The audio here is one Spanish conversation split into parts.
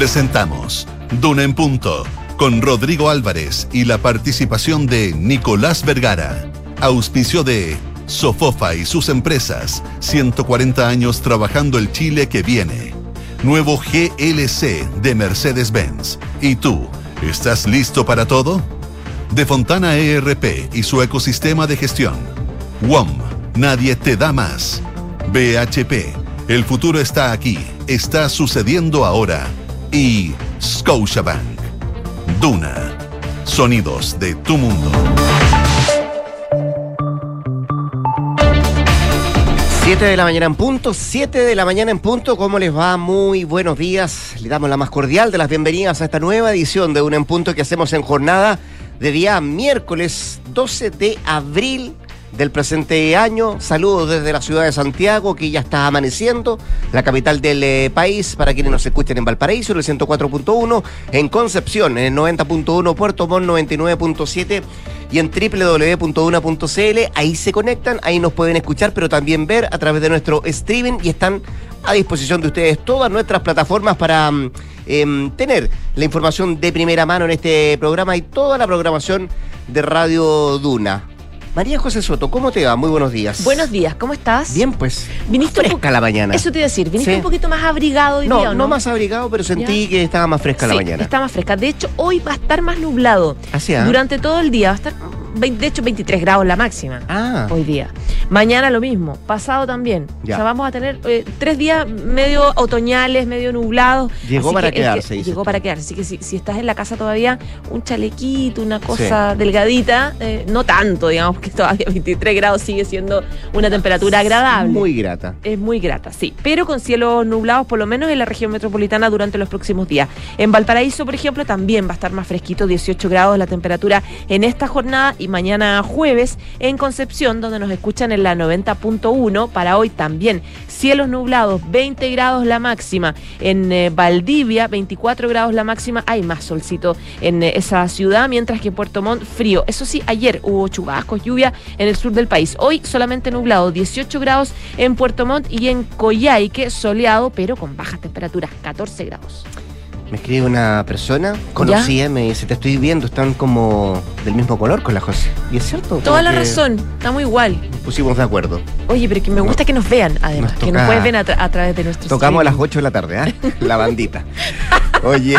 Presentamos Duna en Punto con Rodrigo Álvarez y la participación de Nicolás Vergara. Auspicio de Sofofa y sus empresas, 140 años trabajando el Chile que viene. Nuevo GLC de Mercedes-Benz. ¿Y tú, estás listo para todo? De Fontana ERP y su ecosistema de gestión. WOM, nadie te da más. BHP, el futuro está aquí, está sucediendo ahora. Y Scotiabank. Duna, sonidos de tu mundo. 7 de la mañana en punto, 7 de la mañana en punto, ¿cómo les va? Muy buenos días. Le damos la más cordial de las bienvenidas a esta nueva edición de Un en Punto que hacemos en jornada de día miércoles 12 de abril del presente año. Saludos desde la ciudad de Santiago, que ya está amaneciendo, la capital del eh, país, para quienes nos escuchen en Valparaíso, en el 104.1, en Concepción, en el 90.1, Puerto Montt 99.7 y en www.una.cl. Ahí se conectan, ahí nos pueden escuchar, pero también ver a través de nuestro streaming y están a disposición de ustedes todas nuestras plataformas para mm, em, tener la información de primera mano en este programa y toda la programación de Radio Duna. María José Soto, ¿cómo te va? Muy buenos días. Buenos días, ¿cómo estás? Bien, pues. Viniste fresca la mañana. Eso te iba a decir, viniste un poquito más abrigado hoy no, día, ¿no? No, más abrigado, pero sentí que estaba más fresca la mañana. Está más fresca. De hecho, hoy va a estar más nublado. Así, ¿ah? Durante todo el día va a estar de hecho 23 grados la máxima ah. hoy día. Mañana lo mismo, pasado también. O sea, vamos a tener eh, tres días medio otoñales, medio nublados. Llegó para quedarse. llegó para quedarse. Así que si, estás en la casa todavía, un chalequito, una cosa delgadita, eh, no tanto, digamos, que todavía 23 grados sigue siendo una temperatura agradable. Muy grata. Es muy grata, sí. Pero con cielos nublados, por lo menos en la región metropolitana durante los próximos días. En Valparaíso, por ejemplo, también va a estar más fresquito, 18 grados la temperatura en esta jornada y mañana jueves en Concepción, donde nos escuchan en la 90.1. Para hoy también cielos nublados, 20 grados la máxima. En eh, Valdivia, 24 grados la máxima. Hay más solcito en eh, esa ciudad, mientras que en Puerto Montt, frío. Eso sí, ayer hubo chubascos, lluvia en el sur del país. Hoy solamente nublado, 18 grados en Puerto Montt y en Coyhaique, soleado, pero con bajas temperaturas, 14 grados. Me escribe una persona conocida, me dice, te estoy viendo, están como del mismo color con la José. ¿Y es cierto? Toda la razón, estamos igual. pusimos de acuerdo. Oye, pero que me gusta que nos vean, además, que nos pueden ver a, través de nuestro Tocamos a las 8 de la tarde, ¿ah? la bandita. Oye.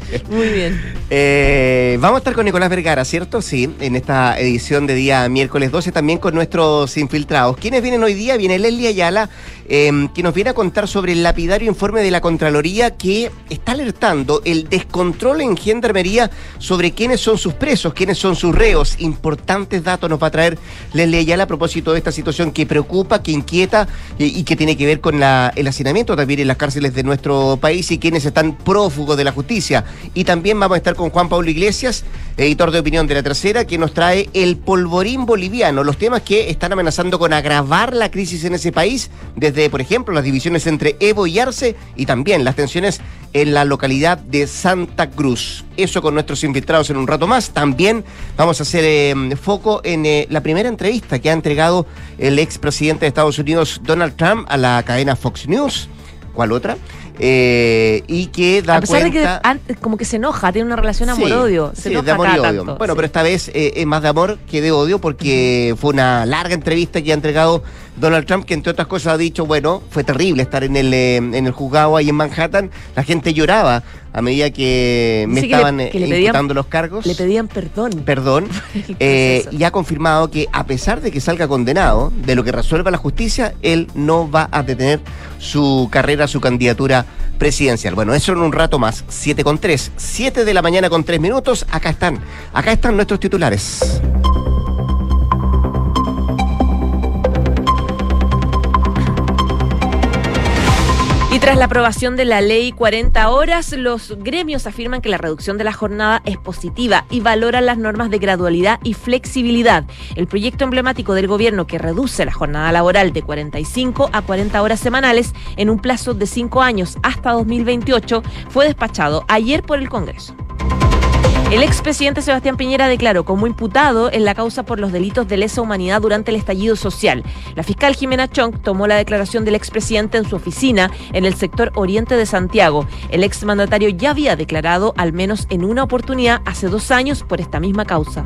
Muy bien. Eh, vamos a estar con Nicolás Vergara, ¿cierto? Sí, en esta edición de día miércoles 12, también con nuestros infiltrados. ¿Quiénes vienen hoy día? Viene Leslie Ayala, eh, que nos viene a contar sobre el lapidario informe de la Contraloría que está alertando el descontrol en Gendarmería sobre quiénes son sus presos, quiénes son sus reos. Importantes datos nos va a traer Leslie Ayala a propósito de esta situación que preocupa, que inquieta y que tiene que ver con el hacinamiento también en las cárceles de nuestro país y quienes están prófugos de la justicia. Y también vamos a estar con Juan Pablo Iglesias, editor de opinión de la tercera, que nos trae el polvorín boliviano, los temas que están amenazando con agravar la crisis en ese país, desde, por ejemplo, las divisiones entre Evo y Arce y también las tensiones en la localidad de Santa Cruz. Eso con nuestros infiltrados en un rato más. También vamos a hacer eh, foco en eh, la primera entrevista que ha entregado el expresidente de Estados Unidos, Donald Trump, a la cadena Fox News. ¿Cuál otra? Eh, y que da a pesar de que como que se enoja, tiene una relación amor-odio. Sí, de amor y odio. Bueno, pero esta vez eh, es más de amor que de odio porque fue una larga entrevista que ha entregado Donald Trump, que entre otras cosas ha dicho, bueno, fue terrible estar en el, eh, en el juzgado ahí en Manhattan. La gente lloraba a medida que me estaban imputando los cargos. Le pedían perdón. Perdón. y ha confirmado que a pesar de que salga condenado, de lo que resuelva la justicia, él no va a detener su carrera, su candidatura presidencial. Bueno, eso en un rato más. 7 con 3. 7 de la mañana con 3 minutos. Acá están. Acá están nuestros titulares. Tras la aprobación de la ley 40 horas, los gremios afirman que la reducción de la jornada es positiva y valoran las normas de gradualidad y flexibilidad. El proyecto emblemático del gobierno que reduce la jornada laboral de 45 a 40 horas semanales en un plazo de 5 años hasta 2028 fue despachado ayer por el Congreso. El expresidente Sebastián Piñera declaró como imputado en la causa por los delitos de lesa humanidad durante el estallido social. La fiscal Jimena Chong tomó la declaración del expresidente en su oficina en el sector oriente de Santiago. El exmandatario ya había declarado al menos en una oportunidad hace dos años por esta misma causa.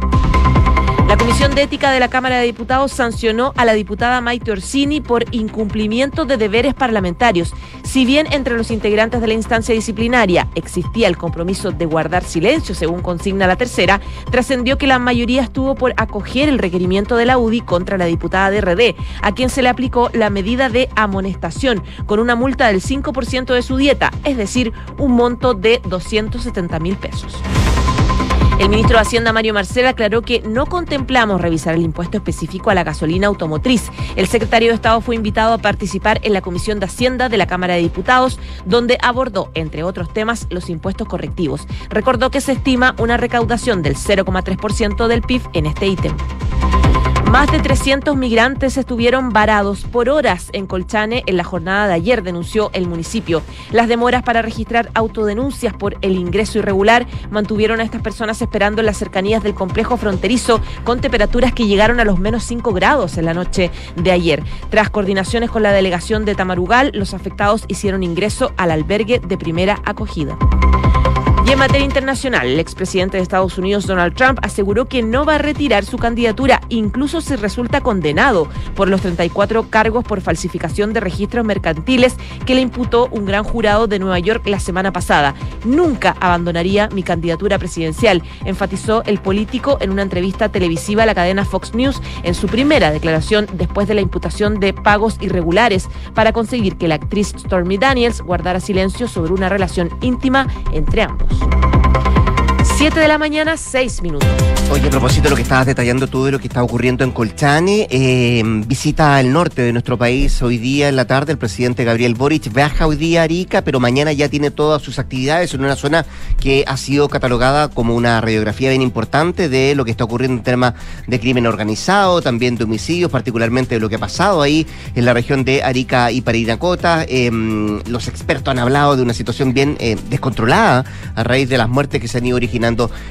La Comisión de Ética de la Cámara de Diputados sancionó a la diputada Maite Orsini por incumplimiento de deberes parlamentarios. Si bien entre los integrantes de la instancia disciplinaria existía el compromiso de guardar silencio, según consigna la tercera, trascendió que la mayoría estuvo por acoger el requerimiento de la UDI contra la diputada de RD, a quien se le aplicó la medida de amonestación con una multa del 5% de su dieta, es decir, un monto de 270 mil pesos. El ministro de Hacienda, Mario Marcel, aclaró que no contemplamos revisar el impuesto específico a la gasolina automotriz. El secretario de Estado fue invitado a participar en la Comisión de Hacienda de la Cámara de Diputados, donde abordó, entre otros temas, los impuestos correctivos. Recordó que se estima una recaudación del 0,3% del PIB en este ítem. Más de 300 migrantes estuvieron varados por horas en Colchane en la jornada de ayer, denunció el municipio. Las demoras para registrar autodenuncias por el ingreso irregular mantuvieron a estas personas esperando en las cercanías del complejo fronterizo con temperaturas que llegaron a los menos 5 grados en la noche de ayer. Tras coordinaciones con la delegación de Tamarugal, los afectados hicieron ingreso al albergue de primera acogida. Y en materia internacional, el expresidente de Estados Unidos, Donald Trump, aseguró que no va a retirar su candidatura, incluso si resulta condenado por los 34 cargos por falsificación de registros mercantiles que le imputó un gran jurado de Nueva York la semana pasada. Nunca abandonaría mi candidatura presidencial, enfatizó el político en una entrevista televisiva a la cadena Fox News en su primera declaración después de la imputación de pagos irregulares para conseguir que la actriz Stormy Daniels guardara silencio sobre una relación íntima entre ambos. Thank you. 7 de la mañana, 6 minutos. Oye, a propósito de lo que estabas detallando tú de lo que está ocurriendo en Colchane, eh, visita al norte de nuestro país hoy día en la tarde. El presidente Gabriel Boric viaja hoy día a Arica, pero mañana ya tiene todas sus actividades en una zona que ha sido catalogada como una radiografía bien importante de lo que está ocurriendo en temas de crimen organizado, también de homicidios, particularmente de lo que ha pasado ahí en la región de Arica y Parinacota. Eh, los expertos han hablado de una situación bien eh, descontrolada a raíz de las muertes que se han ido originando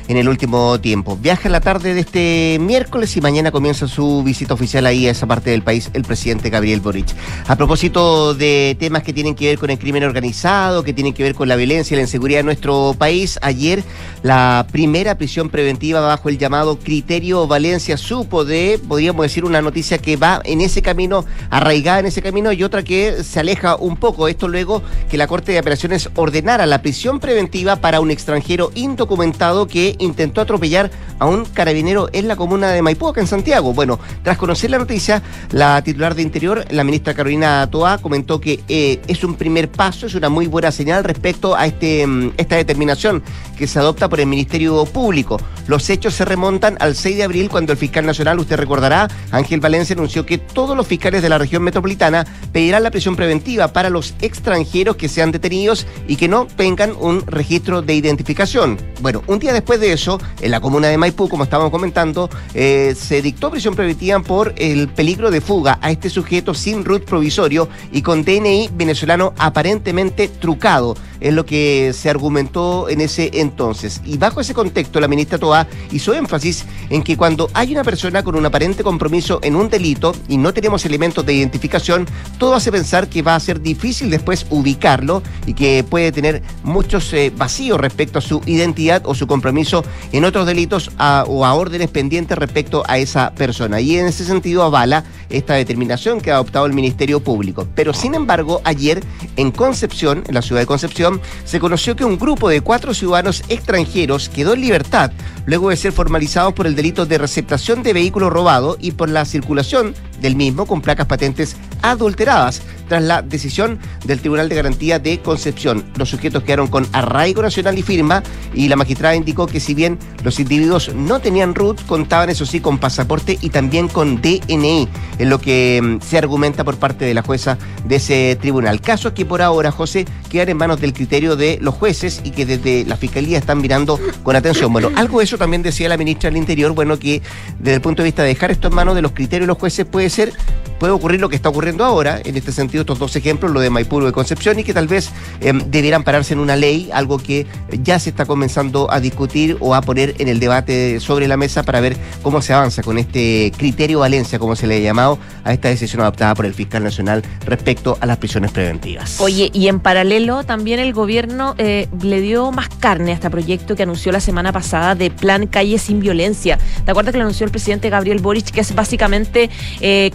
en el último tiempo. Viaja en la tarde de este miércoles y mañana comienza su visita oficial ahí a esa parte del país el presidente Gabriel Boric. A propósito de temas que tienen que ver con el crimen organizado, que tienen que ver con la violencia y la inseguridad de nuestro país, ayer la primera prisión preventiva bajo el llamado criterio Valencia supo de, podríamos decir, una noticia que va en ese camino, arraigada en ese camino y otra que se aleja un poco. Esto luego que la Corte de Operaciones ordenara la prisión preventiva para un extranjero indocumentado que intentó atropellar a un carabinero en la comuna de Maipú, en Santiago. Bueno, tras conocer la noticia, la titular de Interior, la ministra Carolina Toa, comentó que eh, es un primer paso, es una muy buena señal respecto a este, mm, esta determinación que se adopta por el Ministerio Público. Los hechos se remontan al 6 de abril, cuando el fiscal nacional, usted recordará, Ángel Valencia, anunció que todos los fiscales de la región metropolitana pedirán la prisión preventiva para los extranjeros que sean detenidos y que no tengan un registro de identificación. Bueno, un día después de eso, en la comuna de Maipú, como estábamos comentando, eh, se dictó prisión preventiva por el peligro de fuga a este sujeto sin root provisorio y con DNI venezolano aparentemente trucado. Es lo que se argumentó en ese entonces. Y bajo ese contexto, la ministra Toa hizo énfasis en que cuando hay una persona con un aparente compromiso en un delito y no tenemos elementos de identificación, todo hace pensar que va a ser difícil después ubicarlo y que puede tener muchos eh, vacíos respecto a su identidad o su compromiso en otros delitos o a órdenes pendientes respecto a esa persona. Y en ese sentido avala esta determinación que ha adoptado el Ministerio Público. Pero sin embargo, ayer en Concepción, en la ciudad de Concepción, se conoció que un grupo de cuatro ciudadanos extranjeros quedó en libertad luego de ser formalizados por el delito de receptación de vehículo robado y por la circulación del mismo con placas patentes adulteradas tras la decisión del Tribunal de Garantía de Concepción. Los sujetos quedaron con arraigo nacional y firma y la magistrada indicó que si bien los individuos no tenían RUT, contaban eso sí con pasaporte y también con DNI, en lo que mm, se argumenta por parte de la jueza de ese tribunal. Casos que por ahora, José, quedan en manos del criterio de los jueces y que desde la Fiscalía están mirando con atención. Bueno, algo de eso también decía la ministra del Interior, bueno, que desde el punto de vista de dejar esto en manos de los criterios de los jueces puede ser puede ocurrir lo que está ocurriendo ahora, en este sentido, estos dos ejemplos, lo de Maipú y de Concepción, y que tal vez em, debieran pararse en una ley, algo que ya se está comenzando a discutir o a poner en el debate sobre la mesa para ver cómo se avanza con este criterio Valencia, como se le ha llamado a esta decisión adoptada por el fiscal nacional respecto a las prisiones preventivas. Oye, y en paralelo también el gobierno eh, le dio más carne a este proyecto que anunció la semana pasada de Plan Calle sin Violencia. ¿Te acuerdas que lo anunció el presidente Gabriel Boric, que es básicamente eh,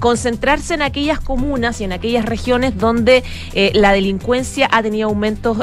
concentrarse en aquellas comunas y en aquellas regiones donde eh, la delincuencia ha tenido aumentos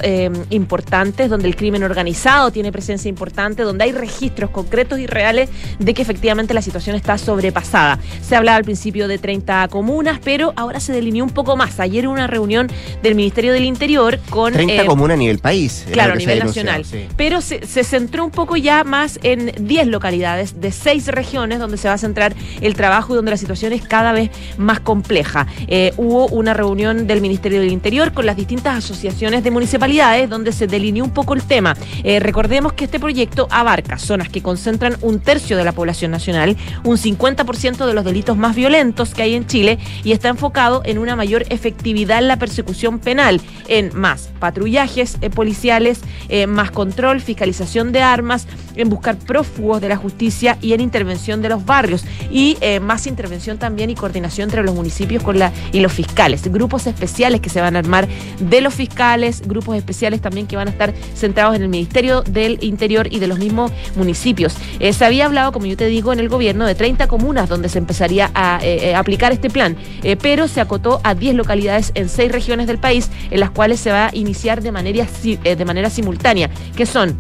importantes, donde el crimen organizado tiene presencia importante, donde hay registros concretos y reales de que efectivamente la situación está sobrepasada. Se hablaba al principio de 30 comunas, pero ahora se delineó un poco más. Ayer hubo una reunión del Ministerio del Interior con... 30 eh, comunas a nivel país. Claro, a nivel nacional. Pero se, centró un poco ya más en 10 localidades de 6 regiones donde se va a centrar el trabajo y donde la situación es cada vez más compleja. Eh, hubo una reunión del Ministerio del Interior con las distintas asociaciones de municipalidades donde se delineó un poco el tema. Eh, recordemos que este proyecto abarca zonas que concentran un tercio de la población nacional, un 50% de los delitos más violentos que hay en Chile y está enfocado en una mayor efectividad en la persecución penal, en más patrullajes eh, policiales, eh, más control, fiscalización de armas, en buscar prófugos de la justicia y en intervención de los barrios y más intervención también y coordinación entre los municipios con la, y los fiscales, grupos especiales que se van a armar de los fiscales, grupos especiales también que van a estar centrados en el Ministerio del Interior y de los mismos municipios. se había hablado, como yo te digo, en el gobierno de 30 comunas donde se empezaría a aplicar este plan, pero se acotó a 10 localidades en 6 regiones del país en las cuales se va a iniciar de manera, de manera simultánea, que son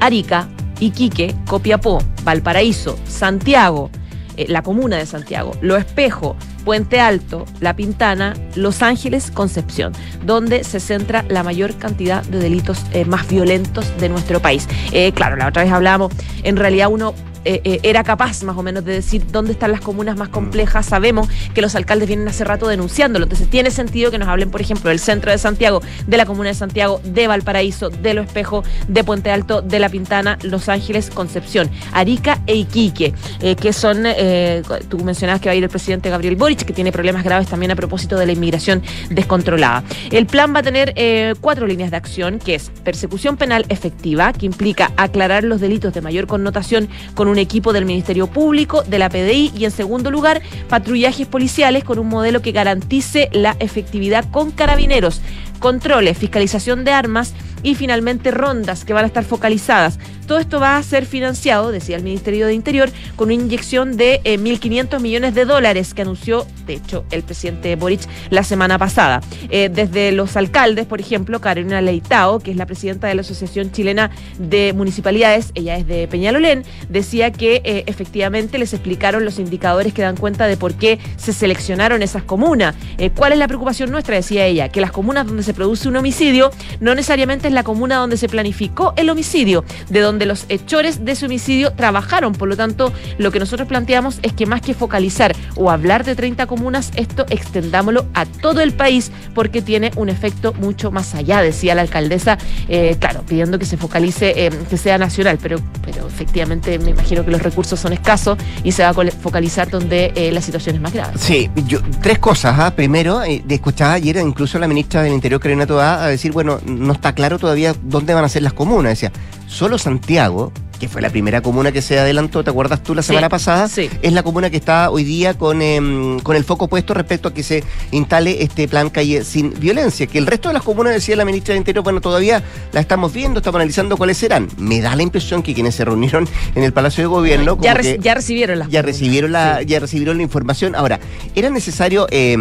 Arica, Iquique, Copiapó, Valparaíso, Santiago, eh, la comuna de Santiago, Lo Espejo, Puente Alto, La Pintana, Los Ángeles, Concepción, donde se centra la mayor cantidad de delitos eh, más violentos de nuestro país. Eh, claro, la otra vez hablábamos, en realidad uno eh, eh, era capaz más o menos de decir dónde están las comunas más complejas. Sabemos que los alcaldes vienen hace rato denunciándolo. Entonces tiene sentido que nos hablen, por ejemplo, del centro de Santiago, de la comuna de Santiago, de Valparaíso, de Lo Espejo, de Puente Alto, de La Pintana, Los Ángeles, Concepción, Arica e Iquique, eh, que son, tú mencionabas que va a ir el presidente Gabriel Boric, que tiene problemas graves también a propósito de la inmigración descontrolada. El plan va a tener cuatro líneas de acción, que es persecución penal efectiva, que implica aclarar los delitos de mayor connotación con un un equipo del Ministerio Público, de la PDI y en segundo lugar, patrullajes policiales con un modelo que garantice la efectividad con carabineros, controles, fiscalización de armas y finalmente rondas que van a estar focalizadas. Todo esto va a ser financiado, decía el Ministerio de Interior, con una inyección de 1.500 eh, millones de dólares que anunció, de hecho, el presidente Boric la semana pasada. Eh, desde los alcaldes, por ejemplo, Carolina Leitao, que es la presidenta de la Asociación Chilena de Municipalidades, ella es de Peñalolén, decía que eh, efectivamente les explicaron los indicadores que dan cuenta de por qué se seleccionaron esas comunas. ¿Cuál es la preocupación nuestra? Decía ella, que las comunas donde se produce un homicidio no necesariamente es la comuna donde se planificó el homicidio, de donde los hechores de ese homicidio trabajaron. Por lo tanto, lo que nosotros planteamos es que más que focalizar o hablar de 30 comunas, esto extendámoslo a todo el país porque tiene un efecto mucho más allá, decía la alcaldesa, eh, claro, pidiendo que se focalice, eh, que sea nacional, pero, pero efectivamente me imagino que los recursos son escasos y se va a focalizar donde eh, la situación es más grave. Sí, yo, tres cosas. ¿ah? Primero, escuchaba ayer incluso la ministra del Interior, Karina Toa, a decir, bueno, no está claro todavía dónde van a ser las comunas. Decía, solo Santiago, que fue la primera comuna que se adelantó, ¿te acuerdas tú la semana pasada? Sí. Es la comuna que está hoy día con, em, con el foco puesto respecto a que se instale este plan calle sin violencia. Que el resto de las comunas, decía la ministra de Interior, bueno, todavía la estamos viendo, estamos analizando cuáles serán. Me da la impresión que quienes se reunieron en el Palacio de Gobierno. ya, ya recibieron la. Ya recibieron la, ya recibieron la información. Ahora, era necesario. Eh,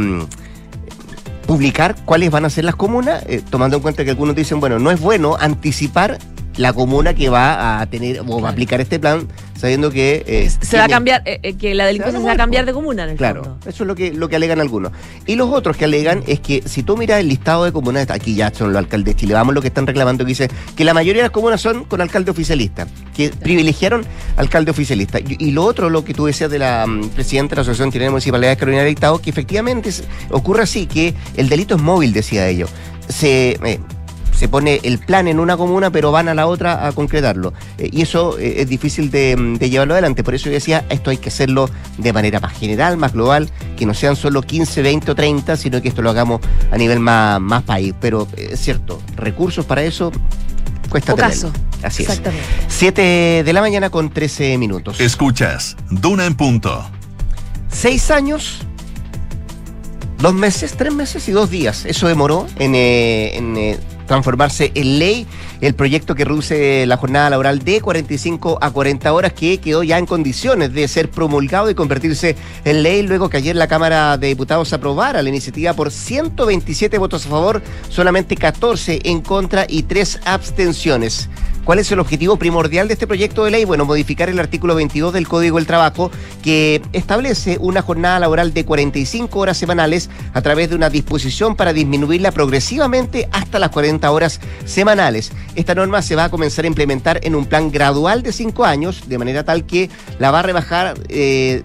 publicar cuáles van a ser las comunas, eh, tomando en cuenta que algunos dicen, bueno, no es bueno anticipar la comuna que va a tener o va a aplicar este plan sabiendo que eh, se va a cambiar eh, que la delincuencia se va a, cambiar de comuna en el claro eso es lo que lo que alegan algunos. Y los otros que alegan es que si tú miras el listado de comunas aquí ya son los alcaldes de Chile vamos lo que están reclamando que dice que la mayoría de las comunas son con alcalde oficialista que privilegiaron alcalde oficialista. Y, lo otro lo que tú decías de la um, presidenta de la asociación chilena de municipalidades Carolina Dictado que efectivamente ocurre así que el delito es móvil decía ellos. Se se pone el plan en una comuna, pero van a la otra a concretarlo. Eh, y eso eh, es difícil de, llevarlo adelante. Por eso yo decía, esto hay que hacerlo de manera más general, más global, que no sean solo 15, 20 o 30, sino que esto lo hagamos a nivel más, más país. Pero es cierto, recursos para eso cuesta o caso. Así es. Exactamente. 7 de la mañana con 13 minutos. Escuchas, Duna en punto. Seis años dos meses, tres meses y dos días. Eso demoró en, eh, eh, transformarse en ley el proyecto que reduce la jornada laboral de 45 a 40 horas que quedó ya en condiciones de ser promulgado y convertirse en ley luego que ayer la Cámara de Diputados aprobara la iniciativa por 127 votos a favor, solamente 14 en contra y 3 abstenciones. ¿Cuál es el objetivo primordial de este proyecto de ley? Bueno, modificar el artículo 22 del Código del Trabajo que establece una jornada laboral de 45 horas semanales a través de una disposición para disminuirla progresivamente hasta las 40 horas semanales. Esta norma se va a comenzar a implementar en un plan gradual de 5 años, de manera tal que la va a rebajar, eh,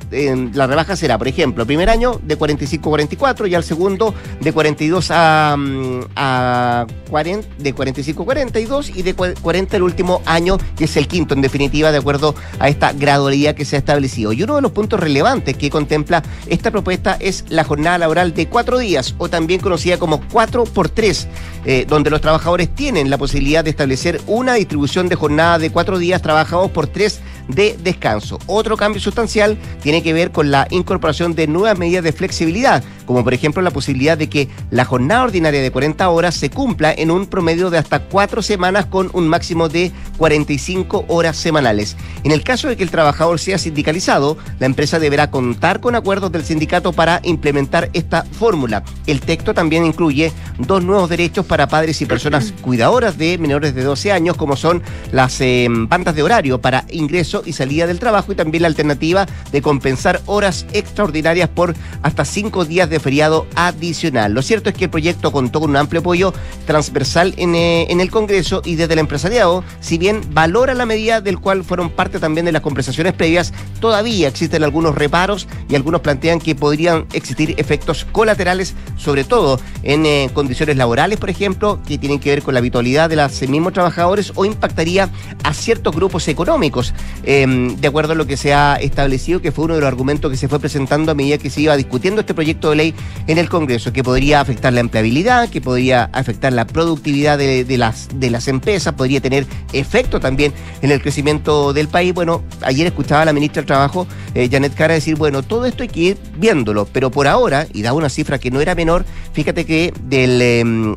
la rebaja será, por ejemplo, primer año de 45 a 44 y al segundo de 42 a, mm, a 40, de 45 a 42 y de 40 el último año, que es el quinto en definitiva, de acuerdo a esta gradualidad que se ha establecido. Y uno de los puntos relevantes que contempla esta propuesta es la jornada laboral de cuatro días, o también conocida como cuatro por tres, eh, donde los trabajadores tienen la posibilidad de establecer una distribución de jornada de cuatro días. Trabajados por tres de descanso. Otro cambio sustancial tiene que ver con la incorporación de nuevas medidas de flexibilidad, como por ejemplo la posibilidad de que la jornada ordinaria de 40 horas se cumpla en un promedio de hasta cuatro semanas con un máximo de 45 horas semanales. En el caso de que el trabajador sea sindicalizado, la empresa deberá contar con acuerdos del sindicato para implementar esta fórmula. El texto también incluye dos nuevos derechos para padres y personas cuidadoras de menores de 12 años, como son las eh, bandas de horario para ingreso y salida del trabajo y también la alternativa de compensar horas extraordinarias por hasta cinco días de feriado adicional. Lo cierto es que el proyecto contó con un amplio apoyo transversal en, eh, en el Congreso y desde el empresariado, si bien valora la medida del cual fueron parte también de las conversaciones previas, todavía existen algunos reparos y algunos plantean que podrían existir efectos colaterales, sobre todo en eh, condiciones laborales, por ejemplo, que tienen que ver con la habitualidad de los mismos trabajadores o impactaría a ciertos grupos económicos. Em, de acuerdo a lo que se ha establecido, que fue uno de los argumentos que se fue presentando a medida que se iba discutiendo este proyecto de ley en el Congreso, que podría afectar la empleabilidad, que podría afectar la productividad de, las, de las empresas, podría tener efecto también en el crecimiento del país. Bueno, ayer escuchaba a la ministra del Trabajo, eh, Janet Cara, decir, bueno, todo esto hay que ir viéndolo, pero por ahora, y da una cifra que no era menor, fíjate que del... Em,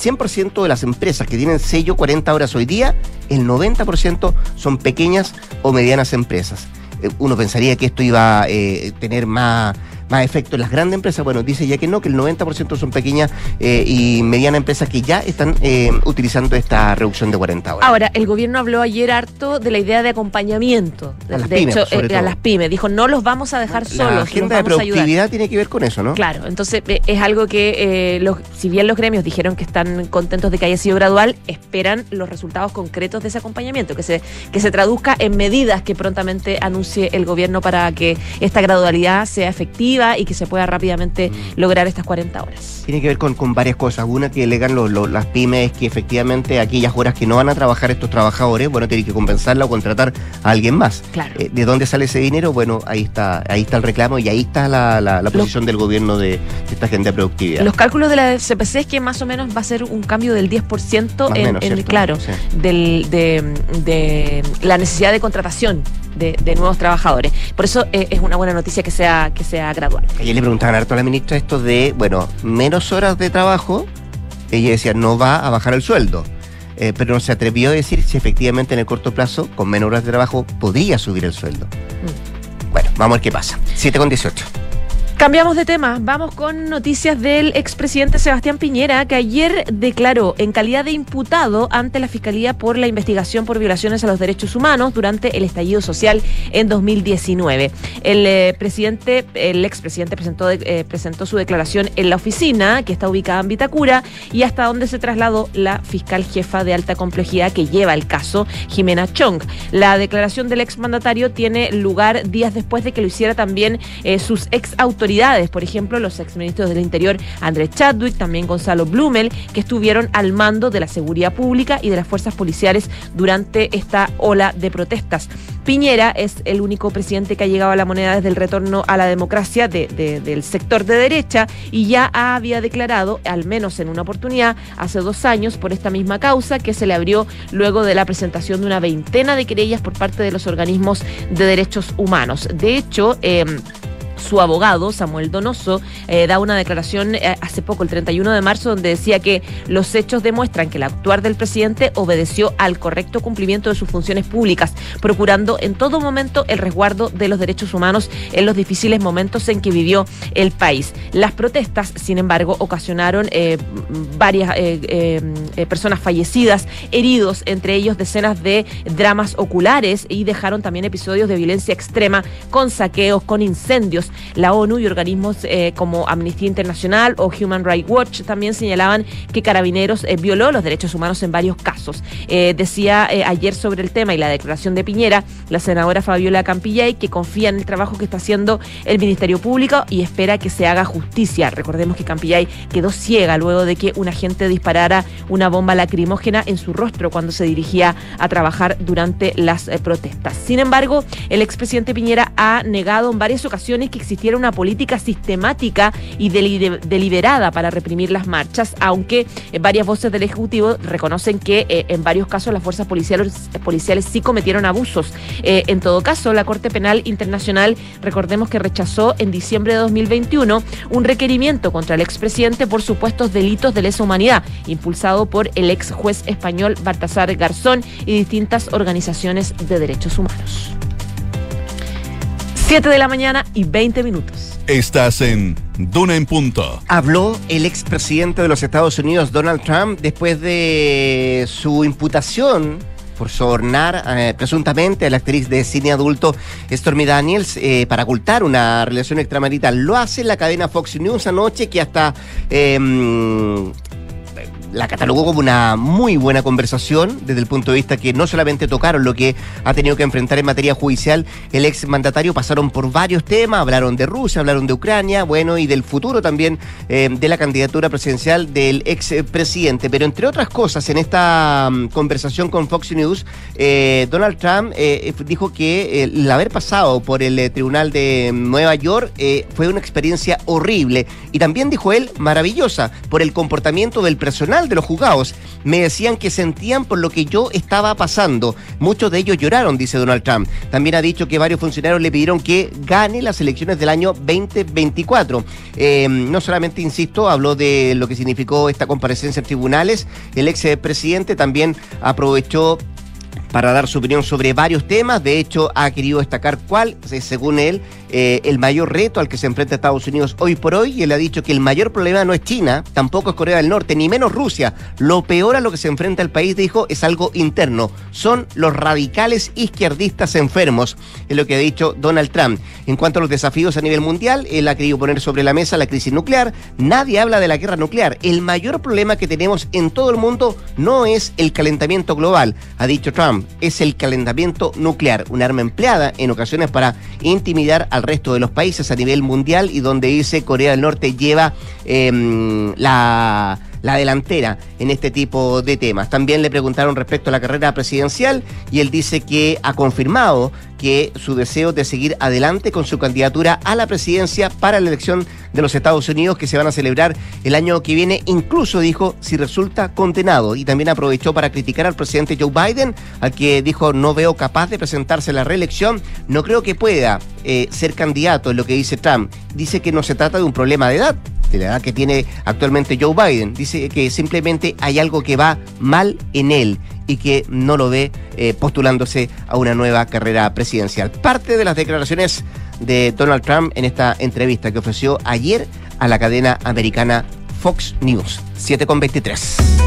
100% de las empresas que tienen sello 40 horas hoy día, el 90% son pequeñas o medianas empresas. Eh, uno pensaría que esto iba a eh, tener más más efecto en las grandes empresas. Bueno, dice ya que no, que el 90% son pequeñas eh, y medianas empresas que ya están eh, utilizando esta reducción de 40 horas. Ahora, el gobierno habló ayer harto de la idea de acompañamiento. A las pymes, hecho, eh, a las pymes. Dijo, no los vamos a dejar solos. La agenda de productividad tiene que ver con eso, ¿no? Claro, entonces es algo que, los, si bien los gremios dijeron que están contentos de que haya sido gradual, esperan los resultados concretos de ese acompañamiento, que se, que se traduzca en medidas que prontamente anuncie el gobierno para que esta gradualidad sea efectiva y que se pueda rápidamente mm. lograr estas 40 horas. Tiene que ver con, varias cosas. Una que alegan las pymes que efectivamente aquellas horas que no van a trabajar estos trabajadores, bueno, tienen que compensarla o contratar a alguien más. Claro. Eh, ¿De dónde sale ese dinero? Bueno, ahí está, ahí está el reclamo y ahí está la, posición del gobierno de, esta gente de productividad. Los cálculos de la CPC es que más o menos va a ser un cambio del 10% en, claro, del, de, la necesidad de contratación de, nuevos trabajadores. Por eso eh, es una buena noticia que sea, que sea gradual. Ayer le preguntaban harto a la ministra esto de, bueno, menos horas de trabajo. Ella decía, no va a bajar el sueldo. Eh, pero no se atrevió a decir si efectivamente en el corto plazo, con menos horas de trabajo, podría subir el sueldo. Mm. Bueno, vamos a ver qué pasa. 7 con 18. Cambiamos de tema, vamos con noticias del expresidente Sebastián Piñera, que ayer declaró en calidad de imputado ante la Fiscalía por la investigación por violaciones a los derechos humanos durante el estallido social en 2019. El eh, presidente, el expresidente presentó, eh, presentó su declaración en la oficina, que está ubicada en Vitacura, y hasta donde se trasladó la fiscal jefa de alta complejidad que lleva el caso, Jimena Chong. La declaración del exmandatario tiene lugar días después de que lo hiciera también eh, sus ex autoridades por ejemplo, los exministros del Interior Andrés Chadwick, también Gonzalo Blumel, que estuvieron al mando de la seguridad pública y de las fuerzas policiales durante esta ola de protestas. Piñera es el único presidente que ha llegado a la moneda desde el retorno a la democracia del sector de derecha y ya había declarado, al menos en una oportunidad, hace dos años, por esta misma causa, que se le abrió luego de la presentación de una veintena de querellas por parte de los organismos de derechos humanos. De hecho, eh, su abogado, Samuel Donoso, eh, da una declaración eh, hace poco, el 31 de marzo, donde decía que los hechos demuestran que el actuar del presidente obedeció al correcto cumplimiento de sus funciones públicas, procurando en todo momento el resguardo de los derechos humanos en los difíciles momentos en que vivió el país. Las protestas, sin embargo, ocasionaron eh, varias personas fallecidas, heridos, entre ellos decenas de dramas oculares y dejaron también episodios de violencia extrema con saqueos, con incendios la ONU y organismos eh, como Amnistía Internacional o Human Rights Watch también señalaban que Carabineros eh, violó los derechos humanos en varios casos. Eh, decía ayer sobre el tema y la declaración de Piñera, la senadora Fabiola Campillay, que confía en el trabajo que está haciendo el Ministerio Público y espera que se haga justicia. Recordemos que Campillay quedó ciega luego de que un agente disparara una bomba lacrimógena en su rostro cuando se dirigía a trabajar durante las protestas. Sin embargo, el expresidente Piñera ha negado en varias ocasiones que existiera una política sistemática y deliberada para reprimir las marchas, aunque eh, varias voces del Ejecutivo reconocen que eh, en varios casos las fuerzas policiales, policiales sí cometieron abusos. Eh, en todo caso, la Corte Penal Internacional, recordemos que rechazó en diciembre de 2021 un requerimiento contra el expresidente por supuestos delitos de lesa humanidad, impulsado por el ex juez español Baltasar Garzón y distintas organizaciones de derechos humanos. 7 de la mañana y 20 minutos. Estás en Duna en Punto. Habló el expresidente de los Estados Unidos, Donald Trump, después de su imputación por sobornar eh, presuntamente a la actriz de cine adulto Stormy Daniels eh, para ocultar una relación extramarital. Lo hace la cadena Fox News anoche que hasta em, la catalogó como una muy buena conversación desde el punto de vista que no solamente tocaron lo que ha tenido que enfrentar en materia judicial el ex mandatario, pasaron por varios temas, hablaron de Rusia, hablaron de Ucrania, bueno, y del futuro también eh, de la candidatura presidencial del ex presidente. Pero entre otras cosas, en esta mm, conversación con Fox News, eh, Donald Trump eh, dijo que el haber pasado por el Tribunal de Nueva York fue una experiencia horrible y también dijo él maravillosa por el comportamiento del personal de los juzgados. Me decían que sentían por lo que yo estaba pasando. Muchos de ellos lloraron, dice Donald Trump. También ha dicho que varios funcionarios le pidieron que gane las elecciones del año 2024. Eh, no solamente, insisto, habló de lo que significó esta comparecencia en tribunales. El ex presidente también aprovechó para dar su opinión sobre varios temas. De hecho, ha querido destacar cuál, según él, eh, el mayor reto al que se enfrenta Estados Unidos hoy por hoy. Y él ha dicho que el mayor problema no es China, tampoco es Corea del Norte, ni menos Rusia. Lo peor a lo que se enfrenta el país, dijo, es algo interno. Son los radicales izquierdistas enfermos, es lo que ha dicho Donald Trump. En cuanto a los desafíos a nivel mundial, él ha querido poner sobre la mesa la crisis nuclear. Nadie habla de la guerra nuclear. El mayor problema que tenemos en todo el mundo no es el calentamiento global, ha dicho Trump, es el calentamiento nuclear, un arma empleada en ocasiones para intimidar a resto de los países a nivel mundial y donde dice Corea del Norte lleva em, la la delantera en este tipo de temas. También le preguntaron respecto a la carrera presidencial y él dice que ha confirmado que su deseo de seguir adelante con su candidatura a la presidencia para la elección de los Estados Unidos que se van a celebrar el año que viene, incluso dijo si resulta condenado. Y también aprovechó para criticar al presidente Joe Biden, al que dijo no veo capaz de presentarse a la reelección, no creo que pueda eh, ser candidato, es lo que dice Trump. Dice que no se trata de un problema de edad, la edad que tiene actualmente Joe Biden. Dice que simplemente hay algo que va mal en él y que no lo ve eh, postulándose a una nueva carrera presidencial. Parte de las declaraciones de Donald Trump en esta entrevista que ofreció ayer a la cadena americana Fox News, 7.23.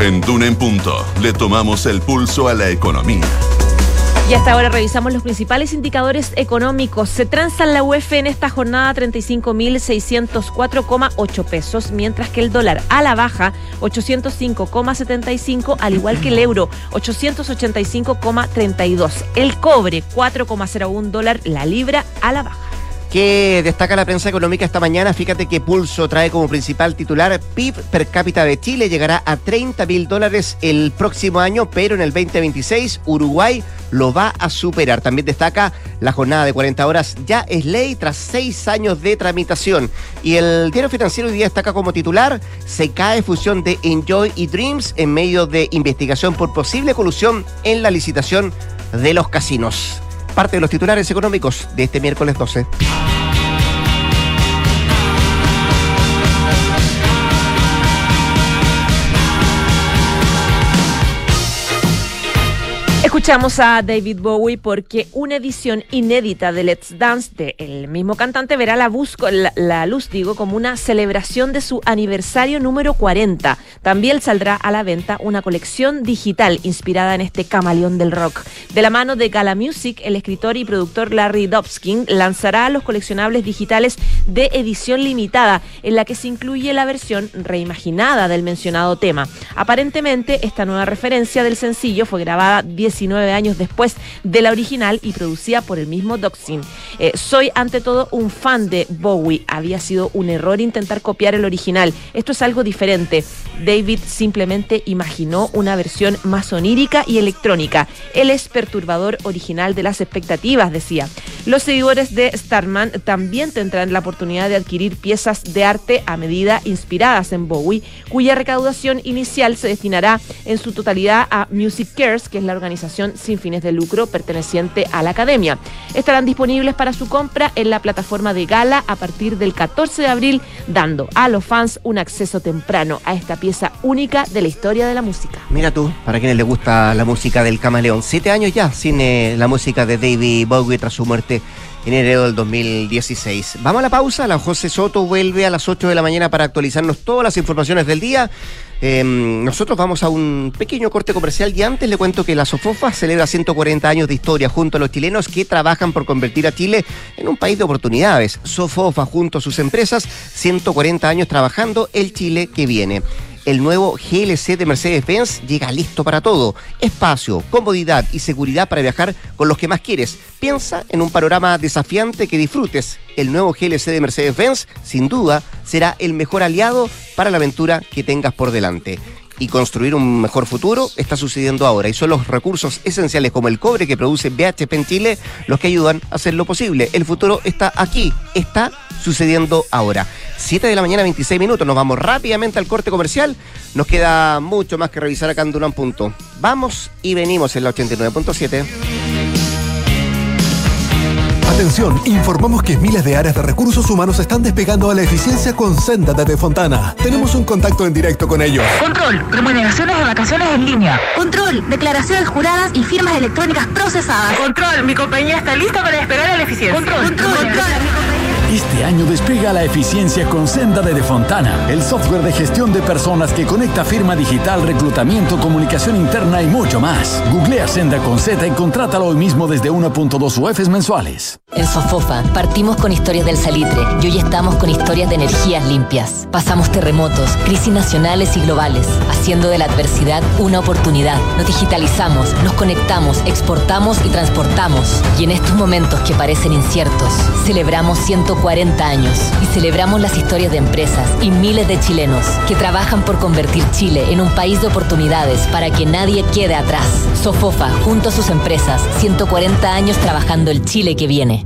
En Dune Punto le tomamos el pulso a la economía. Y hasta ahora revisamos los principales indicadores económicos. Se transa en la UEF en esta jornada 35.604,8 pesos, mientras que el dólar a la baja 805,75, al igual que el euro 885,32. El cobre 4,01 dólar, la libra a la baja. ¿Qué destaca la prensa económica esta mañana? Fíjate que Pulso trae como principal titular PIB per cápita de Chile llegará a 30 mil dólares el próximo año, pero en el 2026 Uruguay lo va a superar. También destaca la jornada de 40 horas ya es ley tras seis años de tramitación. Y el diario financiero hoy día destaca como titular, se cae fusión de Enjoy y Dreams en medio de investigación por posible colusión en la licitación de los casinos. Parte de los titulares económicos de este miércoles 12. Escuchamos a David Bowie porque una edición inédita de Let's Dance de el mismo cantante verá la, luz, digo, como una celebración de su aniversario número 40. También saldrá a la venta una colección digital inspirada en este camaleón del rock. De la mano de Gala Music, el escritor y productor Larry Dobskin lanzará los coleccionables digitales de edición limitada, en la que se incluye la versión reimaginada del mencionado tema. Aparentemente, esta nueva referencia del sencillo fue grabada 10 19 años después de la original y producida por el mismo Doxin. Eh, soy ante todo un fan de Bowie. Había sido un error intentar copiar el original. Esto es algo diferente. David simplemente imaginó una versión más onírica y electrónica. Él es perturbador original de las expectativas, decía. Los seguidores de Starman también tendrán la oportunidad de adquirir piezas de arte a medida inspiradas en Bowie, cuya recaudación inicial se destinará en su totalidad a Music Cares, que es la organización sin fines de lucro perteneciente a la academia. Estarán disponibles para su compra en la plataforma de Gala a partir del 14 de abril, dando a los fans un acceso temprano a esta pieza única de la historia de la música. Mira tú, para quienes les gusta la música del camaleón, siete años ya sin eh, la música de David Bowie tras su muerte en enero del 2016. Vamos a la pausa, la José Soto vuelve a las 8 de la mañana para actualizarnos todas las informaciones del día. Em, nosotros vamos a un pequeño corte comercial y antes le cuento que la Sofofa celebra 140 años de historia junto a los chilenos que trabajan por convertir a Chile en un país de oportunidades. Sofofa junto a sus empresas, 140 años trabajando el Chile que viene el nuevo GLC de Mercedes-Benz llega listo para todo. Espacio, comodidad y seguridad para viajar con los que más quieres. Piensa en un panorama desafiante que disfrutes. El nuevo GLC de Mercedes-Benz, sin duda, será el mejor aliado para la aventura que tengas por delante y construir un mejor futuro está sucediendo ahora y son los recursos esenciales como el cobre que produce BHP en Chile los que ayudan a hacer lo posible. El futuro está aquí, está sucediendo ahora. 7 de la mañana, 26 minutos, nos vamos rápidamente al corte comercial. Nos queda mucho más que revisar acá en Durán Punto. Vamos y venimos en la 89.7. Atención, informamos que miles de áreas de recursos humanos están despegando a la eficiencia con Senda desde Fontana. Tenemos un contacto en directo con ellos. Control, remuneraciones de vacaciones en línea. Control, declaraciones juradas y firmas electrónicas procesadas. Control, mi compañía está lista para esperar a la eficiencia. Control, control, control, control este año despega la eficiencia con Senda de Fontana, el software de gestión de personas que conecta firma digital, reclutamiento, comunicación interna y mucho más. Googlea Senda con Z y contrátalo hoy mismo desde 1.2 UFs mensuales. En Sofofa partimos con historias del salitre y hoy estamos con historias de energías limpias. Pasamos terremotos, crisis nacionales y globales, haciendo de la adversidad una oportunidad. Nos digitalizamos, nos conectamos, exportamos y transportamos. Y en estos momentos que parecen inciertos, celebramos 140 40 años y celebramos las historias de empresas y miles de chilenos que trabajan por convertir Chile en un país de oportunidades para que nadie quede atrás. Sofofa, junto a sus empresas, 140 años trabajando el Chile que viene.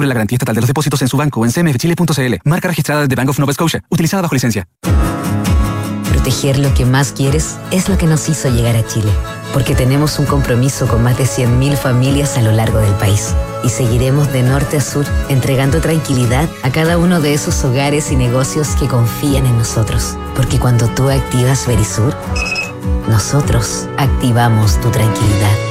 la garantía estatal de los depósitos en su banco en cmfchile.cl. Marca registrada de Bank of Nova Scotia, utilizada bajo licencia. Proteger lo que más quieres es lo que nos hizo llegar a Chile, porque tenemos un compromiso con más de 100.000 familias a lo largo del país. Y seguiremos de norte a sur entregando tranquilidad a cada uno de esos hogares y negocios que confían en nosotros. Porque cuando tú activas Verisur, nosotros activamos tu tranquilidad.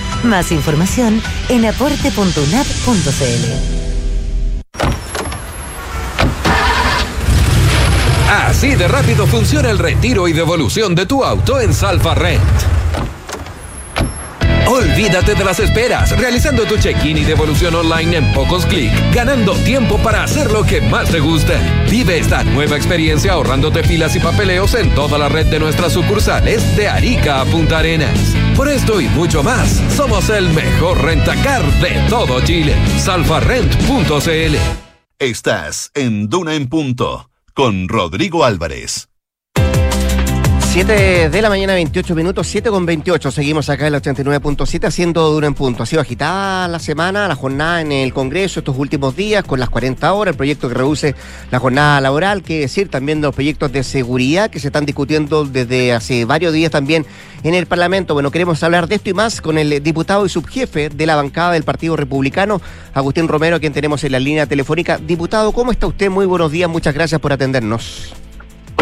Más información en aporte.unap.cl. Así de rápido funciona el retiro y devolución de tu auto en Salfa Rent. Olvídate de las esperas, realizando tu check-in y devolución online en pocos clics, ganando tiempo para hacer lo que más te gusta. Vive esta nueva experiencia ahorrándote filas y papeleos en toda la red de nuestras sucursales de Arica a Punta Arenas. Por esto y mucho más, somos el mejor rentacar de todo Chile. Salfarrent.cl Estás en Duna en Punto con Rodrigo Álvarez. 7 de la mañana, 28 minutos, 7 con 28. Seguimos acá en la 89.7 haciendo duro en punto. Ha sido agitada la semana, la jornada en el Congreso estos últimos días con las 40 horas, el proyecto que reduce la jornada laboral, que decir también los proyectos de seguridad que se están discutiendo desde hace varios días también en el Parlamento. Bueno, queremos hablar de esto y más con el diputado y subjefe de la bancada del Partido Republicano, Agustín Romero, quien tenemos en la línea telefónica. Diputado, ¿cómo está usted? Muy buenos días, muchas gracias por atendernos.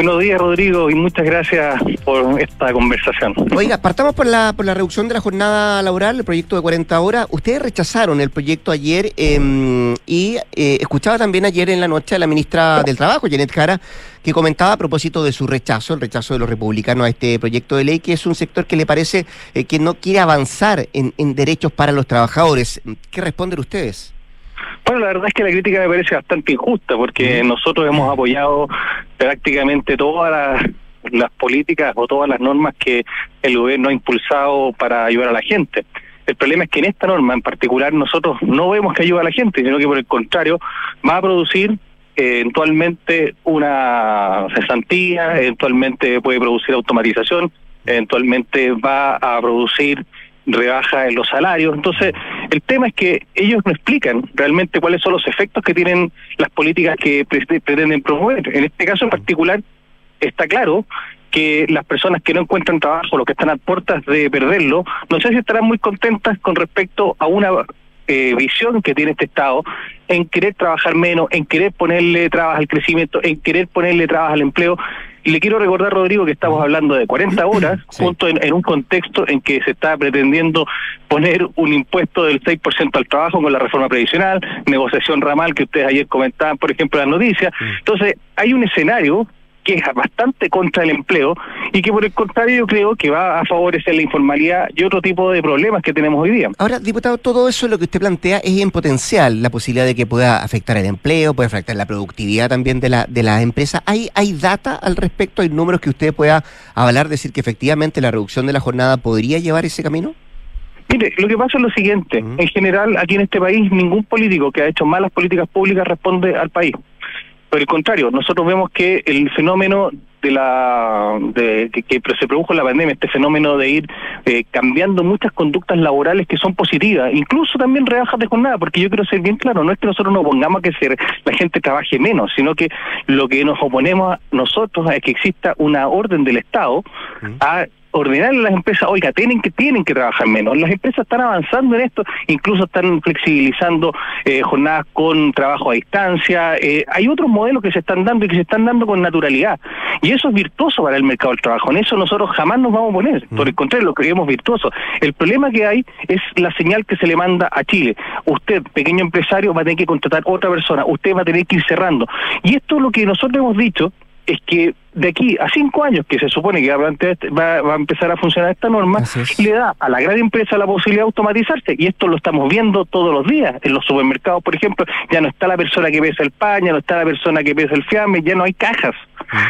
Buenos días, Rodrigo, y muchas gracias por esta conversación. Oiga, partamos por la, por la reducción de la jornada laboral, el proyecto de 40 horas. Ustedes rechazaron el proyecto ayer eh, y eh, escuchaba también ayer en la noche a la ministra del Trabajo, Janet Jara, que comentaba a propósito de su rechazo, el rechazo de los republicanos a este proyecto de ley, que es un sector que le parece eh, que no quiere avanzar en, en derechos para los trabajadores. ¿Qué responden ustedes? Bueno, la verdad es que la crítica me parece bastante injusta porque nosotros hemos apoyado prácticamente todas las, las políticas o todas las normas que el gobierno ha impulsado para ayudar a la gente. El problema es que en esta norma en particular nosotros no vemos que ayuda a la gente, sino que por el contrario va a producir eh, eventualmente una cesantía, eventualmente puede producir automatización, eventualmente va a producir rebaja en los salarios. Entonces, el tema es que ellos no explican realmente cuáles son los efectos que tienen las políticas que pretenden promover. En este caso en particular, está claro que las personas que no encuentran trabajo, los que están a puertas de perderlo, no sé si estarán muy contentas con respecto a una eh, visión que tiene este Estado en querer trabajar menos, en querer ponerle trabas al crecimiento, en querer ponerle trabas al empleo. Y le quiero recordar, Rodrigo, que estamos hablando de 40 horas, junto en, un contexto en que se está pretendiendo poner un impuesto del 6% al trabajo con la reforma previsional, negociación ramal que ustedes ayer comentaban, por ejemplo, en las noticias. Entonces, hay un escenario que es bastante contra el empleo y que por el contrario yo creo que va a favorecer la informalidad y otro tipo de problemas que tenemos hoy día. Ahora, diputado, todo eso lo que usted plantea es en potencial, la posibilidad de que pueda afectar el empleo, puede afectar la productividad también de la de las empresas. ¿Hay, ¿Hay data al respecto? ¿Hay números que usted pueda hablar, decir que efectivamente la reducción de la jornada podría llevar ese camino? Mire, lo que pasa es lo siguiente. En general, aquí en este país, ningún político que ha hecho malas políticas públicas responde al país. Por el contrario, nosotros vemos que el fenómeno de la de, que, se produjo en la pandemia, este fenómeno de ir eh, cambiando muchas conductas laborales que son positivas, incluso también rebajas de jornada, porque yo quiero ser bien claro, no es que nosotros nos pongamos a que ser, la gente trabaje menos, sino que lo que nos oponemos nosotros es que exista una orden del Estado a ordenarle a las empresas, oiga, tienen que tienen que trabajar menos. Las empresas están avanzando en esto, incluso están flexibilizando eh, jornadas con trabajo a distancia. Eh, hay otros modelos que se están dando y que se están dando con naturalidad. Y eso es virtuoso para el mercado del trabajo. En eso nosotros jamás nos vamos a poner. Por el contrario, lo creemos virtuoso. El problema que hay es la señal que se le manda a Chile. Usted, pequeño empresario, va a tener que contratar otra persona. Usted va a tener que ir cerrando. Y esto es lo que nosotros hemos dicho es que de aquí a cinco años, que se supone que va a, empezar a funcionar esta norma, le da a la gran empresa la posibilidad de automatizarse. Y esto lo estamos viendo todos los días. En los supermercados, por ejemplo, ya no está la persona que pesa el pan, ya no está la persona que pesa el fiambre, ya no hay cajas.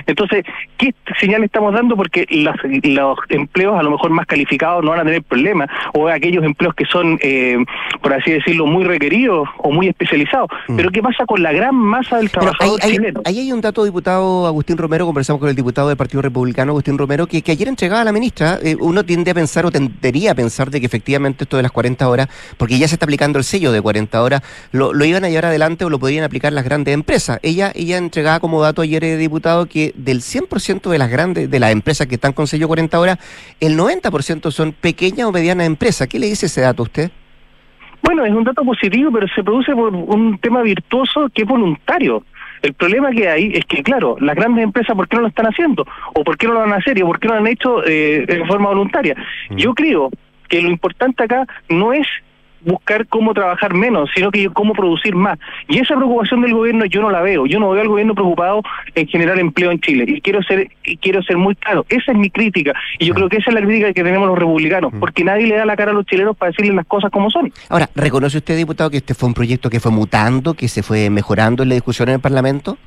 Entonces, ¿qué señal estamos dando? Porque los, empleos a lo mejor más calificados no van a tener problemas, o aquellos empleos que son, eh, por así decirlo, muy requeridos o muy especializados. Pero ¿qué pasa con la gran masa del trabajador hay, chileno? Ahí hay un dato, diputado Agustín Romero, conversamos con el diputado del Partido Republicano, Agustín Romero, que, ayer entregaba a la ministra. eh, uno tiende a pensar o tendería a pensar de que efectivamente esto de las 40 horas, porque ya se está aplicando el sello de 40 horas, lo, lo iban a llevar adelante o lo podrían aplicar las grandes empresas. Ella, ella entregaba como dato ayer, eh, diputado, que del 100% de las grandes, de las empresas que están con sello 40 horas, el 90% son pequeñas o medianas empresas. ¿Qué le dice ese dato a usted? Bueno, es un dato positivo, pero se produce por un tema virtuoso que es voluntario. El problema que hay es que, claro, las grandes empresas, ¿por qué no lo están haciendo? ¿O por qué no lo van a hacer? ¿Y por qué no lo han hecho eh, de forma voluntaria? Yo creo que lo importante acá no es buscar cómo trabajar menos, sino que cómo producir más. Y esa preocupación del gobierno yo no la veo. Yo no veo al gobierno preocupado en generar empleo en Chile. Y quiero ser y quiero ser muy claro. Esa es mi crítica. Y yo creo que esa es la crítica que tenemos los republicanos. Porque nadie le da la cara a los chilenos para decirles las cosas como son. Ahora, ¿reconoce usted, diputado, que este fue un proyecto que fue mutando, que se fue mejorando en la discusión en el Parlamento?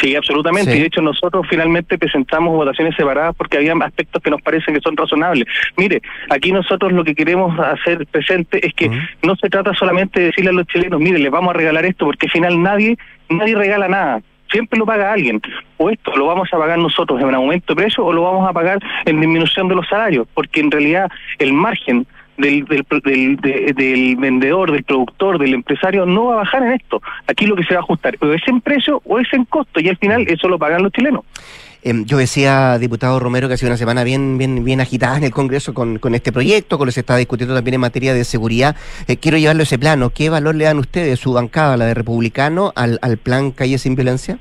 Sí, absolutamente. Sí. Y de hecho nosotros finalmente presentamos votaciones separadas porque había aspectos que nos parecen que son razonables. Mire, aquí nosotros lo que queremos hacer presente es que no se trata solamente de decirle a los chilenos, mire, les vamos a regalar esto, porque al final nadie, nadie regala nada. Siempre lo paga alguien. O esto lo vamos a pagar nosotros en aumento de precio o lo vamos a pagar en disminución de los salarios, porque en realidad el margen del, del, del, de- del vendedor, del productor, del empresario, no va a bajar en esto. Aquí lo que se va a ajustar o es en precio o es en costo y al final eso lo pagan los chilenos. Em, yo decía, diputado Romero, que ha sido una semana bien, bien, bien agitada en el Congreso con, con este proyecto, con lo que se está discutiendo también en materia de seguridad. Eh, quiero llevarlo a ese plano. ¿Qué valor le dan ustedes, su bancada, la de Republicano, al, al plan Calle Sin Violencia?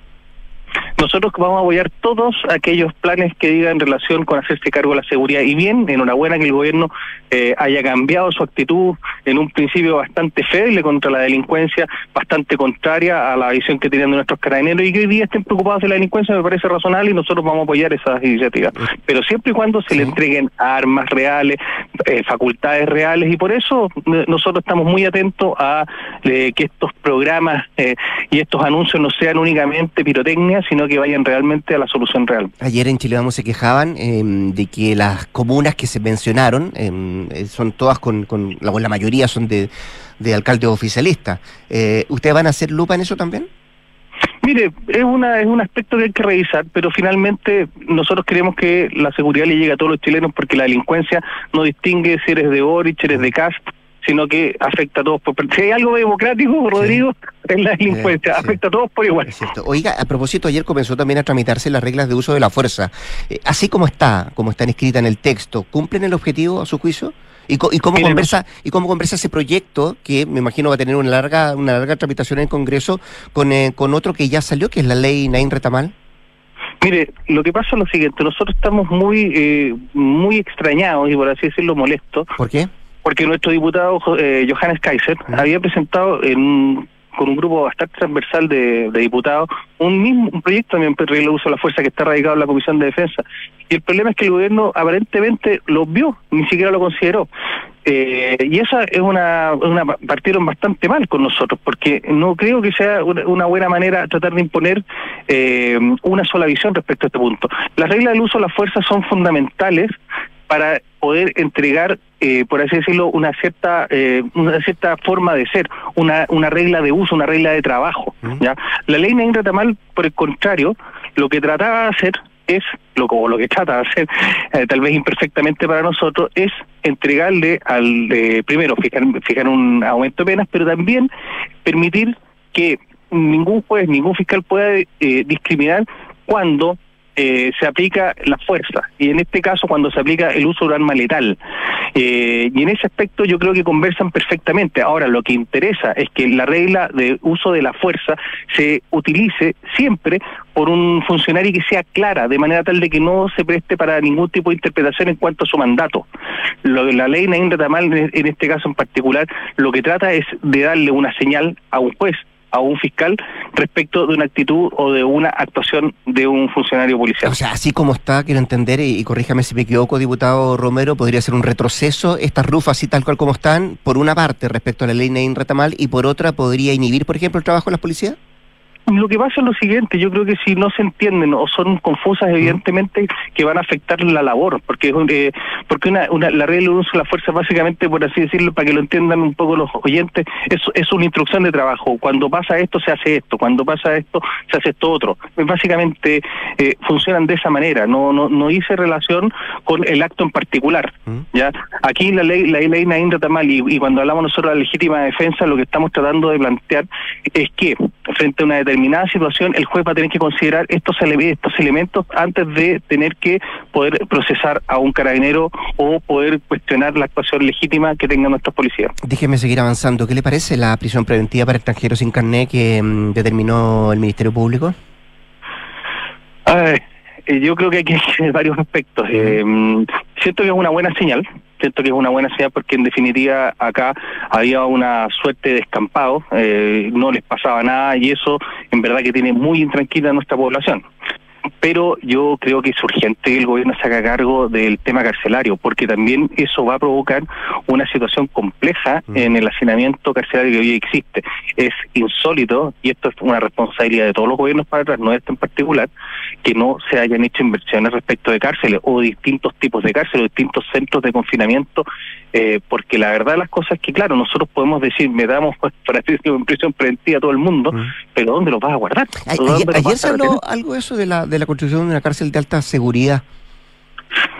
Nosotros vamos a apoyar todos aquellos planes que digan en relación con hacerse cargo de la seguridad. Y bien, enhorabuena que el gobierno eh, haya cambiado su actitud en un principio bastante feble contra la delincuencia, bastante contraria a la visión que tenían de nuestros carabineros y que hoy día estén preocupados de la delincuencia me parece razonable y nosotros vamos a apoyar esas iniciativas. Pero siempre y cuando se le entreguen armas reales, eh, facultades reales y por eso eh, nosotros estamos muy atentos a eh, que estos programas eh, y estos anuncios no sean únicamente pirotecnia, sino que vayan realmente a la solución real. Ayer en Chile Vamos se quejaban em, de que las comunas que se mencionaron em, eh, son todas con, con la, mayoría son de, de alcaldes oficialistas. Eh, ¿Ustedes van a hacer lupa en eso también? Mire, es una es un aspecto que hay que revisar, pero finalmente nosotros queremos que la seguridad le llegue a todos los chilenos porque la delincuencia no distingue si eres de Boric, eres de Cast, sino que afecta a todos. Por, si hay algo democrático, Rodrigo, es la delincuencia, afecta a todos por igual. Oiga, a propósito, ayer comenzó también a tramitarse las reglas de uso de la fuerza. Eh, así como está, como están escritas en el texto, ¿cumplen el objetivo a su juicio? ¿Y, co- y cómo conversa y cómo conversa ese proyecto que me imagino va a tener una larga una larga tramitación en el Congreso con, eh, con otro que ya salió, que es la ley Nain Retamal? Mire, lo que pasa es lo siguiente, nosotros estamos muy eh, muy extrañados y por así decirlo molestos. ¿Por qué? Porque nuestro diputado eh, Johannes Kaiser había presentado en un- con un grupo bastante transversal de, de diputados un mismo un proyecto también de regla de uso de la fuerza que está radicado en la Comisión de Defensa. Y el problema es que el gobierno aparentemente lo vio, ni siquiera lo consideró. Eh, y esa es una, una partieron bastante mal con nosotros porque no creo que sea una, buena manera tratar de imponer eh, una sola visión respecto a este punto. Las reglas del uso de la fuerza son fundamentales para poder entregar, eh, por así decirlo, una cierta eh, una cierta forma de ser, una, una regla de uso, una regla de trabajo. ¿ya? La ley Nain Retamal, por el contrario, lo que trataba de hacer es, lo, o lo que trata de hacer, eh, tal vez imperfectamente para nosotros, es entregarle al, eh, primero, fijar, fijar un aumento de penas, pero también permitir que ningún juez, ningún fiscal pueda eh, discriminar cuando eh, se aplica la fuerza y en este caso cuando se aplica el uso de un arma letal. Eh, y en ese aspecto yo creo que conversan perfectamente. Ahora, lo que interesa es que la regla de uso de la fuerza se utilice siempre por un funcionario que sea clara, de manera tal de que no se preste para ningún tipo de interpretación en cuanto a su mandato. Lo la ley Nain Retamal, en en este caso en particular, lo que trata es de darle una señal a un juez a un fiscal respecto de una actitud o de una actuación de un funcionario policial. O sea, así como está, quiero entender, y, corríjame si me equivoco, diputado Romero, podría ser un retroceso estas rufas así tal cual como están, por una parte respecto a la ley Nain Retamal y por otra podría inhibir, por ejemplo, el trabajo de las policías. Lo que pasa es lo siguiente, yo creo que si no se entienden o son confusas, evidentemente que van a afectar la labor, porque eh, porque una, una, la regla de uso de la fuerza, básicamente, por así decirlo, para que lo entiendan un poco los oyentes, es, es una instrucción de trabajo. Cuando pasa esto, se hace esto, cuando pasa esto, se hace esto otro. Básicamente eh, funcionan de esa manera, no, no, no hice relación con el acto en particular. ya Aquí la ley la ley y, y cuando hablamos nosotros de la legítima defensa, lo que estamos tratando de plantear es que frente a una determinada situación, el juez va a tener que considerar estos, ele estos elementos antes de tener que poder procesar a un carabinero o poder cuestionar la actuación legítima que tengan nuestros policías. Déjeme seguir avanzando. ¿Qué le parece la prisión preventiva para extranjeros sin carné que mm, determinó el Ministerio Público? Ay, eh, yo creo que hay que varios aspectos. Eh, siento que es una buena señal, siento que es una buena señal porque en definitiva acá había una suerte de escampado, eh, no les pasaba nada y eso en verdad que tiene muy intranquila a nuestra población pero yo creo que es urgente que el gobierno se haga cargo del tema carcelario, porque también eso va a provocar una situación compleja Mm. en el hacinamiento carcelario que hoy existe. Es insólito, y esto es una responsabilidad de todos los gobiernos para atrás, no este en particular, que no se hayan hecho inversiones respecto de cárceles o distintos tipos de cárceles o distintos centros de confinamiento, eh, porque la verdad de las cosas es que, claro, nosotros podemos decir, me damos para decirlo, en prisión preventiva a todo el mundo, pero ¿dónde los vas a guardar? Ay- ¿Dónde ayer los ayer vas se a habló retener? algo de eso de la, de la construcción de una cárcel de alta seguridad.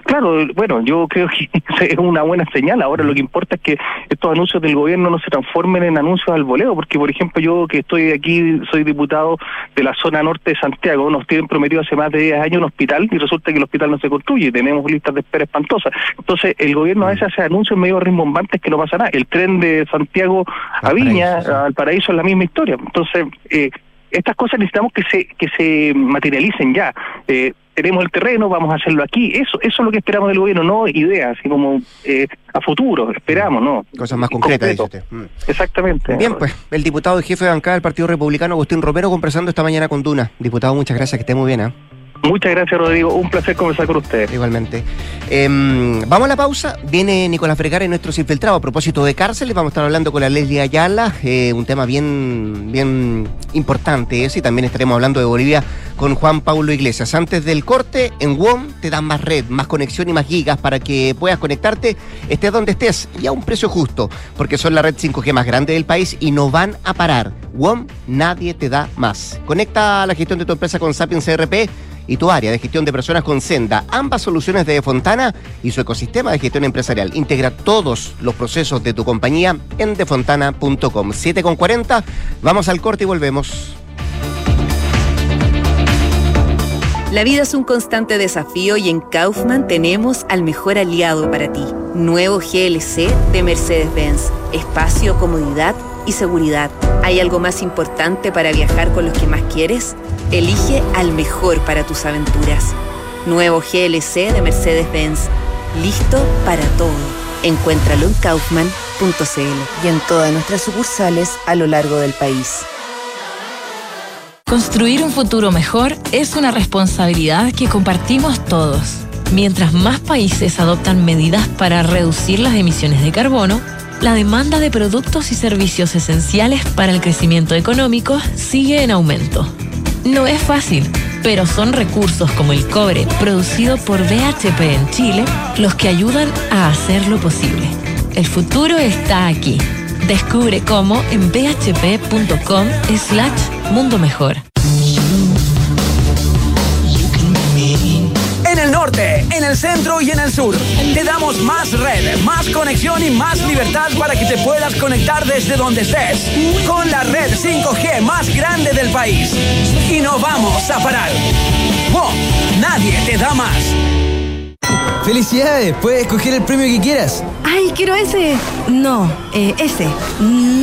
Claro, bueno, yo creo que es una buena señal. Ahora lo que importa es que estos anuncios del gobierno no se transformen en anuncios al voleo, porque por ejemplo yo que estoy aquí, soy diputado de la zona norte de Santiago, nos tienen prometido hace más de 10 años un hospital y resulta que el hospital no se construye tenemos listas de espera espantosas. Entonces el gobierno a veces hace anuncios medio rimbombantes que no pasa nada. El tren de Santiago a Viña, al Paraíso es la misma historia. Entonces, eh, estas cosas necesitamos que se que se materialicen ya. Eh, tenemos el terreno, vamos a hacerlo aquí. Eso eso es lo que esperamos del gobierno, no ideas, así como eh, a futuro, esperamos, ¿no? Cosas más concretas, dice usted. Mm. Exactamente. Bien, pues, el diputado y jefe de bancada del Partido Republicano, Agustín Romero, conversando esta mañana con Duna. Diputado, muchas gracias, que esté muy bien, ¿ah? Muchas gracias, Rodrigo. Un placer conversar con ustedes. Igualmente. Em, vamos a la pausa. Viene Nicolás Vergara nuestros infiltrados. A propósito de cárceles, vamos a estar hablando con la Leslie Ayala, eh, un tema bien, bien importante ese. Y también estaremos hablando de Bolivia con Juan Paulo Iglesias. Antes del corte, en WOM te dan más red, más conexión y más gigas para que puedas conectarte, estés donde estés y a un precio justo, porque son la red 5G más grande del país y no van a parar. WOM, nadie te da más. Conecta la gestión de tu empresa con Sapiens CRP y tu área de gestión de personas con Senda, ambas soluciones de Defontana y su ecosistema de gestión empresarial. Integra todos los procesos de tu compañía en defontana.com. 7 con 40, vamos al corte y volvemos. La vida es un constante desafío y en Kaufman tenemos al mejor aliado para ti. Nuevo GLC de Mercedes-Benz. Espacio, comodidad y seguridad. ¿Hay algo más importante para viajar con los que más quieres? Elige al mejor para tus aventuras. Nuevo GLC de Mercedes-Benz. Listo para todo. Encuéntralo en kaufman.cl y en todas nuestras sucursales a lo largo del país. Construir un futuro mejor es una responsabilidad que compartimos todos. Mientras más países adoptan medidas para reducir las emisiones de carbono, la demanda de productos y servicios esenciales para el crecimiento económico sigue en aumento. No es fácil, pero son recursos como el cobre producido por BHP en Chile los que ayudan a hacerlo posible. El futuro está aquí. Descubre cómo en bhp.com slash mundo mejor. En el centro y en el sur. Te damos más red, más conexión y más libertad para que te puedas conectar desde donde estés. Con la red 5G más grande del país. Y no vamos a parar. ¡Wow! Nadie te da más. ¡Felicidades! Puedes escoger el premio que quieras. Ay, quiero ese. No, eh, ese. No,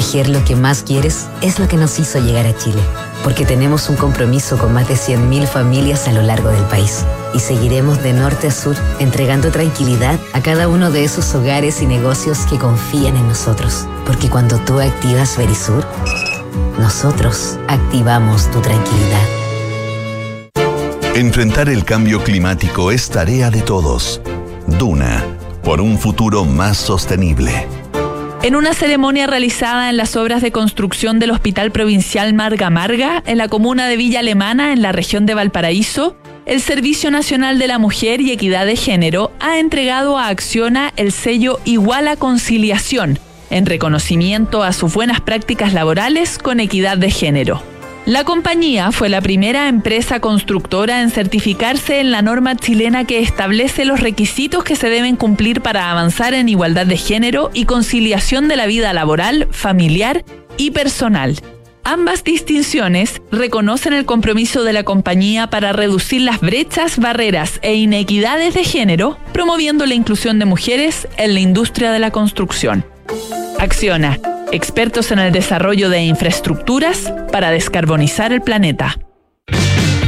Proteger lo que más quieres es lo que nos hizo llegar a Chile. porque tenemos un compromiso con más de 100.000 familias a lo largo del país. Y seguiremos de norte a sur entregando tranquilidad a cada uno de esos hogares y negocios que confían en nosotros. Porque cuando tú activas Verisur, nosotros activamos tu tranquilidad. Enfrentar el cambio climático es tarea de todos. Duna, por un futuro más sostenible. En una ceremonia realizada en las obras de construcción del Hospital Provincial Marga Marga, en la comuna de Villa Alemana, en la región de Valparaíso, el Servicio Nacional de la Mujer y Equidad de Género ha entregado a Acciona el sello Iguala Conciliación, en reconocimiento a sus buenas prácticas laborales con equidad de género. La compañía fue la primera empresa constructora en certificarse en la norma chilena que establece los requisitos que se deben cumplir para avanzar en igualdad de género y conciliación de la vida laboral, familiar y personal. Ambas distinciones reconocen el compromiso de la compañía para reducir las brechas, barreras e inequidades de género, promoviendo la inclusión de mujeres en la industria de la construcción. Acciona, expertos en el desarrollo de infraestructuras para descarbonizar el planeta.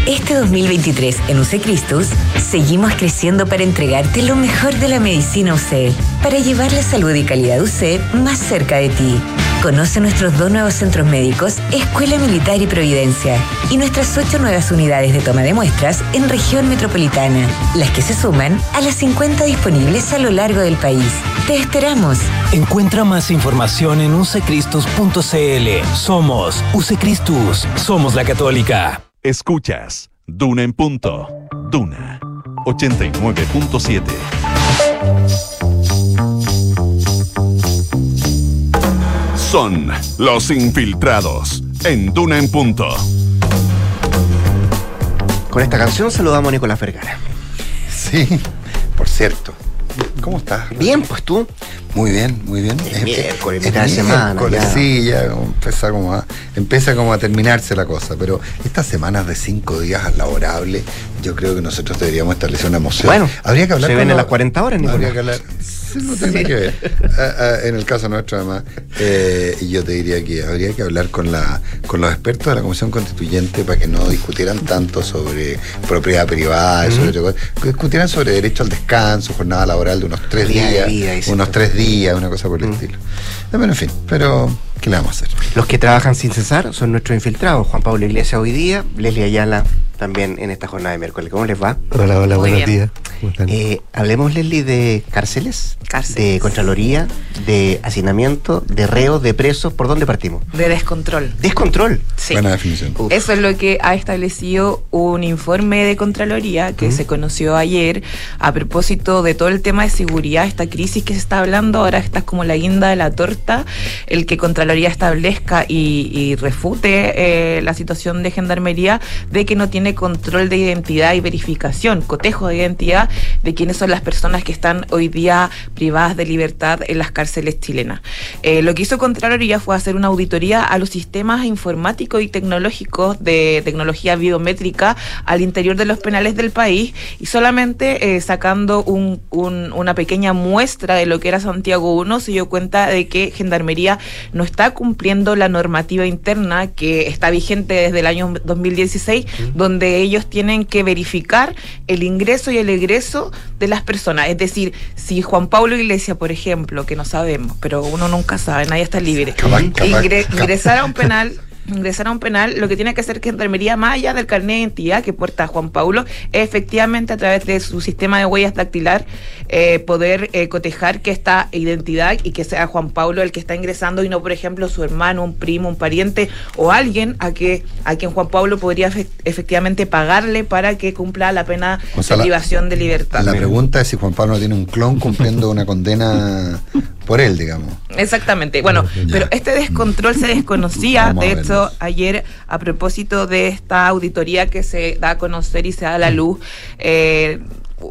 Este 2023 en UC Cristus seguimos creciendo para entregarte lo mejor de la medicina UC, para llevar la salud y calidad UC más cerca de ti. Conoce nuestros dos nuevos centros médicos, Escuela Militar y Providencia, y nuestras ocho nuevas unidades de toma de muestras en región metropolitana, las que se suman a las 50 disponibles a lo largo del país. Te esperamos. Encuentra más información en ucecristus.cl. Somos Ucecristus. Somos la católica. Escuchas Duna en punto. Duna 89.7. Son los infiltrados en Duna en punto. Con esta canción saludamos a Nicolás Vergara. Sí, por cierto. ¿Cómo estás? Bien, pues tú. Muy bien, muy bien. Es miércoles, Es mitad de semana, miércoles, ya. Sí, ya empieza como, a, empieza como a terminarse la cosa. Pero estas semanas de cinco días laborables, yo creo que nosotros deberíamos establecer una moción. Bueno, habría que hablar se vienen los- las 40 horas, Nicolás. Habría que hablar. Sí, no tiene que ver. Ah, ah, en el caso nuestro, además, eh, yo te diría que habría que hablar con la con los expertos de la Comisión Constituyente para que no discutieran tanto sobre propiedad privada, y sobre cosas, que discutieran sobre derecho al descanso, jornada laboral de unos tres Día días, unos tres días, una cosa por el estilo. Eh, Bueno, en fin, pero ¿qué le vamos a hacer? Los que trabajan sin cesar son nuestros infiltrados. Juan Pablo Iglesias hoy día, Leslie Ayala también en esta jornada de miércoles. ¿Cómo les va? Hola, hola, Muy buenos bien. días. ¿Cómo están? Eh, hablemos, Leslie, de cárceles, de Contraloría, de hacinamiento, de reos, de presos. ¿Por dónde partimos? De descontrol. Descontrol. Sí. Buena definición. Eso es lo que ha establecido un informe de Contraloría que se conoció ayer a propósito de todo el tema de seguridad, esta crisis que se está hablando, ahora esta es como la guinda de la torta, el que Contraloría establezca y, y refute eh, la situación de Gendarmería de que no tiene control de identidad y verificación, cotejo de identidad de quiénes son las personas que están hoy día privadas de libertad en las cárceles chilenas. Eh, lo que hizo Contraloría fue hacer una auditoría a los sistemas informáticos y tecnológicos de tecnología biométrica al interior de los penales del país y solamente eh, sacando un- un- una pequeña muestra de lo que era Santiago 1 se dio cuenta de que Gendarmería no está cumpliendo la normativa interna que está vigente desde el año 2016, donde ellos tienen que verificar el ingreso y el egreso de las personas. Es decir, si Juan Pablo Iglesias, por ejemplo, que no sabemos, pero uno nunca sabe, nadie está libre, ingre- ingresar a un penal ingresar a un penal, lo que tiene que hacer Gendarmería, más allá del carnet de identidad que porta Juan Paulo, es efectivamente a través de su sistema de huellas dactilar eh, poder eh, cotejar que esta identidad y que sea Juan Paulo el que está ingresando y no, por ejemplo, su hermano, un primo, un pariente o alguien a que a quien Juan Pablo podría efec- efectivamente pagarle para que cumpla la pena O sea, de privación de libertad. La pregunta es si Juan Pablo tiene un clon cumpliendo una condena por él, digamos. Exactamente. Bueno, pero este descontrol se desconocía, Vamos de hecho, ayer a propósito de esta auditoría que se da a conocer y se da a la luz. eh,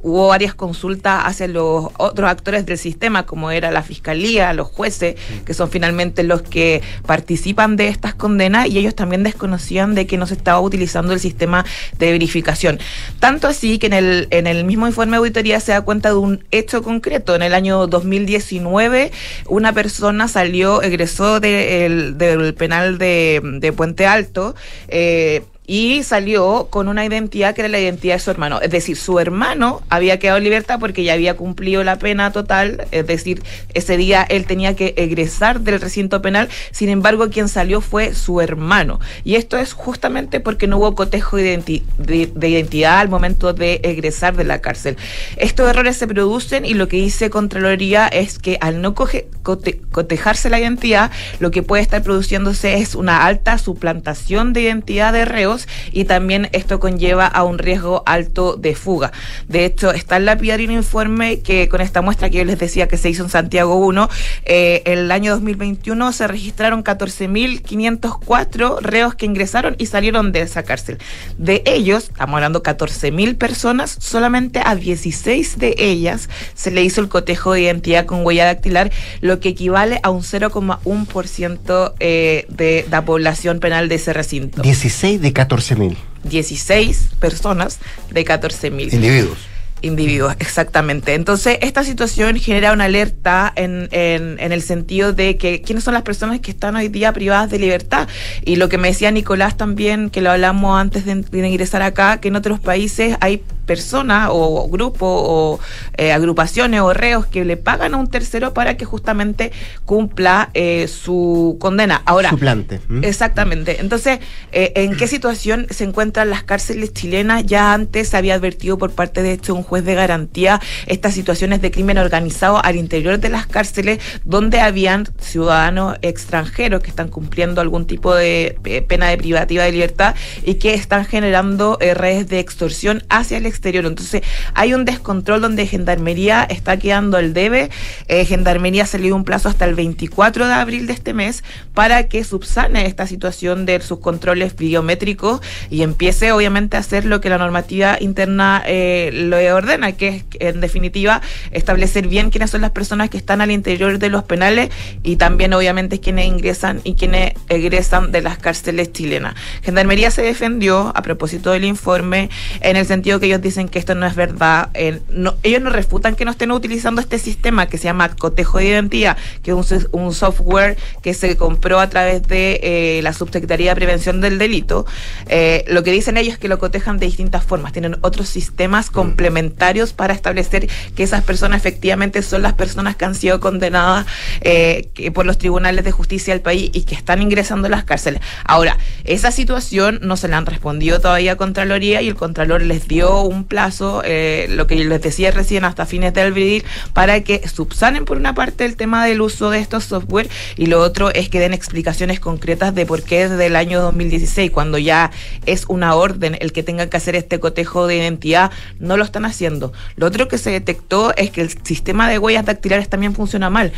hubo varias consultas hacia los otros actores del sistema, como era la fiscalía, los jueces, que son finalmente los que participan de estas condenas, y ellos también desconocían de que no se estaba utilizando el sistema de verificación. Tanto así que en el, en el mismo informe de auditoría se da cuenta de un hecho concreto. En el año 2019, una persona salió, egresó del penal de, de Puente Alto, eh, y salió con una identidad que era la identidad de su hermano. Es decir, su hermano había quedado en libertad porque ya había cumplido la pena total, es decir, ese día él tenía que egresar del recinto penal, sin embargo, quien salió fue su hermano. Y esto es justamente porque no hubo cotejo de, identidad al momento de egresar de la cárcel. Estos errores se producen y lo que dice Contraloría es que al no cotejarse la identidad, lo que puede estar produciéndose es una alta suplantación de identidad de reos y también esto conlleva a un riesgo alto de fuga. De hecho, está en la lapidario un informe que con esta muestra que yo les decía que se hizo en Santiago 1, eh, el año 2021 se registraron 14.504 reos que ingresaron y salieron de esa cárcel. De ellos, estamos hablando 14.000 personas, solamente a 16 de ellas se le hizo el cotejo de identidad con huella dactilar, lo que equivale a un 0,1% eh, de la población penal de ese recinto. 16 de 14 mil. 16 personas de 14 mil. Individuos individuos, exactamente. Entonces, esta situación genera una alerta en, en, en, el sentido de que quiénes son las personas que están hoy día privadas de libertad. Y lo que me decía Nicolás también, que lo hablamos antes de, de ingresar acá, que en otros países hay personas o grupos o eh, agrupaciones o reos que le pagan a un tercero para que justamente cumpla eh, su condena. Ahora, Suplante. Exactamente. Entonces, eh, ¿en qué situación se encuentran las cárceles chilenas? Ya antes se había advertido por parte de hecho un juez de garantía estas situaciones de crimen organizado al interior de las cárceles donde habían ciudadanos extranjeros que están cumpliendo algún tipo de pena de privativa de libertad y que están generando redes de extorsión hacia el exterior. Entonces, hay un descontrol donde Gendarmería está quedando el debe. Eh, Gendarmería ha salido un plazo hasta el 24 de abril de este mes para que subsane esta situación de sus controles biométricos y empiece, obviamente, a hacer lo que la normativa interna eh, ordena, que es, en definitiva, establecer bien quiénes son las personas que están al interior de los penales y también, obviamente, quiénes ingresan y quiénes egresan de las cárceles chilenas. Gendarmería se defendió a propósito del informe en el sentido que ellos dicen que esto no es verdad. Eh, no, ellos no refutan que no estén utilizando este sistema que se llama cotejo de identidad, que es un, software que se compró a través de eh, la Subsecretaría de Prevención del Delito. Eh, lo que dicen ellos es que lo cotejan de distintas formas. Tienen otros sistemas mm. complementarios para establecer que esas personas efectivamente son las personas que han sido condenadas que por los tribunales de justicia del país y que están ingresando a las cárceles. Ahora, esa situación no se la han respondido todavía a Contraloría y el Contralor les dio un plazo, eh, lo que les decía recién, hasta fines de abril, para que subsanen por una parte el tema del uso de estos software y lo otro es que den explicaciones concretas de por qué desde el año 2016, cuando ya es una orden el que tengan que hacer este cotejo de identidad, no lo están haciendo. Lo otro que se detectó es que el sistema de huellas dactilares también funciona mal.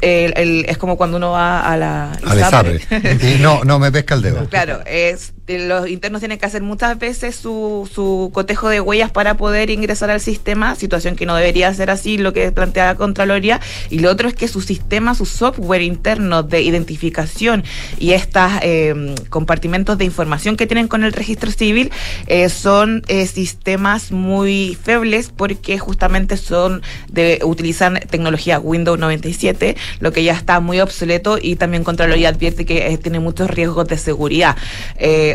es como cuando uno va a la... y no, no me pesca el dedo. Claro, es los internos tienen que hacer muchas veces su, su cotejo de huellas para poder ingresar al sistema, situación que no debería ser así, lo que plantea la Contraloría. Y lo otro es que su sistema, su software interno de identificación y estos em, compartimentos de información que tienen con el registro civil eh, son eh, sistemas muy febles porque justamente son de utilizan tecnología Windows 97, lo que ya está muy obsoleto y también Contraloría advierte que eh, tiene muchos riesgos de seguridad.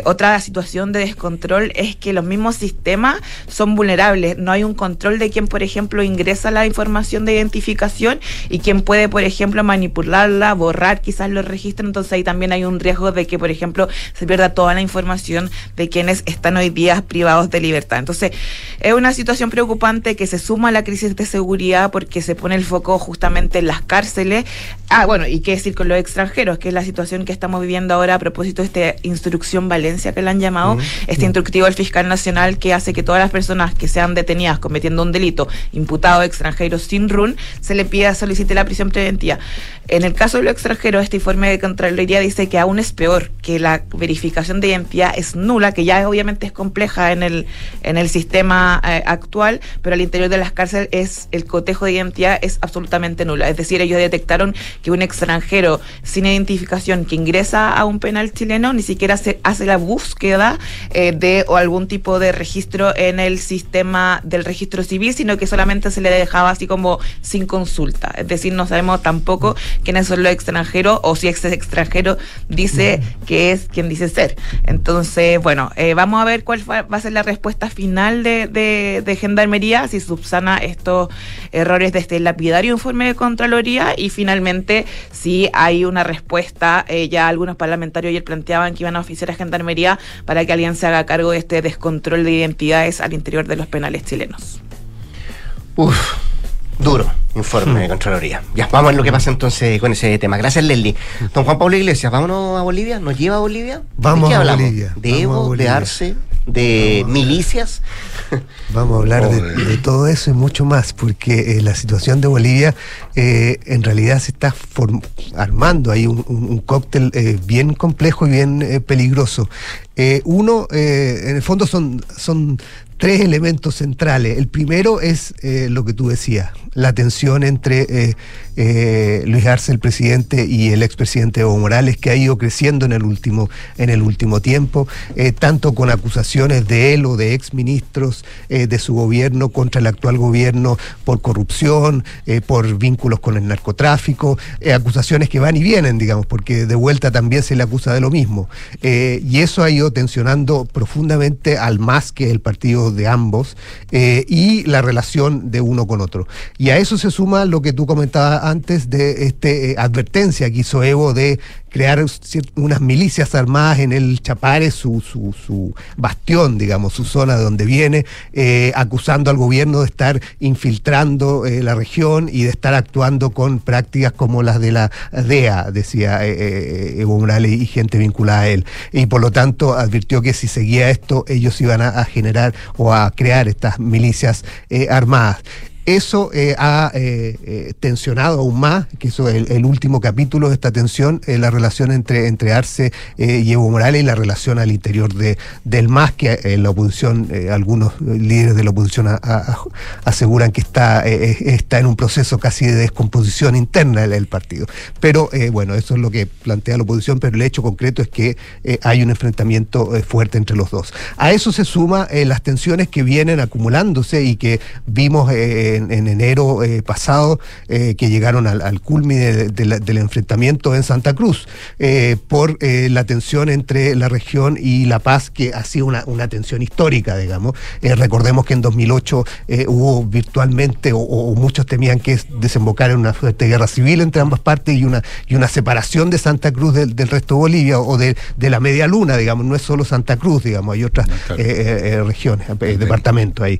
Otra situación de descontrol es que los mismos sistemas son vulnerables. No hay un control de quién, por ejemplo, ingresa la información de identificación y quién puede, por ejemplo, manipularla, borrar quizás los registros. Entonces ahí también hay un riesgo de que, por ejemplo, se pierda toda la información de quienes están hoy día privados de libertad. Entonces es una situación preocupante que se suma a la crisis de seguridad porque se pone el foco justamente en las cárceles. Ah, bueno, y qué decir con los extranjeros, que es la situación que estamos viviendo ahora a propósito de esta instrucción Valencia que le han llamado, este instructivo del fiscal nacional que hace que todas las personas que sean detenidas cometiendo un delito, imputado extranjero sin RUN, se le pida solicite la prisión preventiva. En el caso de los extranjeros, este informe de Contraloría dice que aún es peor, que la verificación de identidad es nula, que ya obviamente es compleja en el, en el sistema eh, actual, pero al interior de las cárceles es el cotejo de identidad es absolutamente nula. Es decir, ellos detectaron que un extranjero sin identificación que ingresa a un penal chileno ni siquiera se hace la búsqueda eh, de o algún tipo de registro en el sistema del registro civil, sino que solamente se le dejaba así como sin consulta. Es decir, no sabemos tampoco quiénes son los extranjeros o si ese extranjero dice que es quien dice ser. Entonces, bueno, eh, vamos a ver cuál va a ser la respuesta final de, de, de Gendarmería, si subsana estos errores de este lapidario informe de Contraloría y finalmente si hay una respuesta, eh, ya algunos parlamentarios ayer planteaban que iban a oficiar a Gendarmería para que alguien se haga cargo de este descontrol de identidades al interior de los penales chilenos. Uf, duro informe de Contraloría. Ya, vamos a ver lo que pasa entonces con ese tema. Gracias, Leslie. Don Juan Pablo Iglesias, vámonos a Bolivia. ¿Nos lleva a Bolivia? Vamos ¿De qué a hablamos? Bolivia, ¿De vamos a Evo, de Bolivia. Arce, de milicias? Vamos a hablar de, de todo eso y mucho más, porque eh, la situación de Bolivia eh, en realidad se está form- armando ahí un, un- un cóctel eh, bien complejo y bien peligroso. Uno, en el fondo son, son tres elementos centrales. El primero es eh, lo que tú decías, la tensión entre eh, eh, Luis Arce, el presidente, y el expresidente Evo Morales, que ha ido creciendo en el último, en el último tiempo, tanto con acusaciones de él o de exministros de su gobierno contra el actual gobierno por corrupción, por vínculos con el narcotráfico, acusaciones que van y vienen, digamos, porque de vuelta también se le acusa de lo mismo. Y eso ha ido tensionando profundamente al MAS, que el partido de ambos, eh, y la relación de uno con otro. Y a eso se suma lo que tú comentabas antes de este eh, advertencia que hizo Evo de crear unas milicias armadas en el Chapare, su, su, su bastión, digamos, su zona de donde viene, eh, acusando al gobierno de estar infiltrando eh, la región y de estar actuando con prácticas como las de la DEA, decía eh, Evo Morales y gente vinculada a él. Y por lo tanto advirtió que si seguía esto, ellos iban a, generar o a crear estas milicias armadas. Eso eh, ha eh, eh, tensionado aún más, que eso es el, último capítulo de esta tensión, eh, la relación entre, entre Arce y Evo Morales y la relación al interior de, del MAS, que eh, la oposición, algunos líderes de la oposición aseguran que está, está en un proceso casi de descomposición interna del, partido. Pero bueno, eso es lo que plantea la oposición, pero el hecho concreto es que hay un enfrentamiento fuerte entre los dos. A eso se suma las tensiones que vienen acumulándose y que vimos eh, en, en enero eh, pasado, eh, que llegaron al, al culmine de- de la- del enfrentamiento en Santa Cruz, eh, por la tensión entre la región y La Paz, que ha sido una, una tensión histórica, digamos. Recordemos que en 2008 eh, hubo virtualmente, o, o muchos temían que es desembocar en una fuerte guerra civil entre ambas partes y una, y una separación de Santa Cruz del, del resto de Bolivia o de, de la media luna, digamos. No es solo Santa Cruz, digamos, hay otras eh, eh, eh, regiones, eh, departamentos ahí.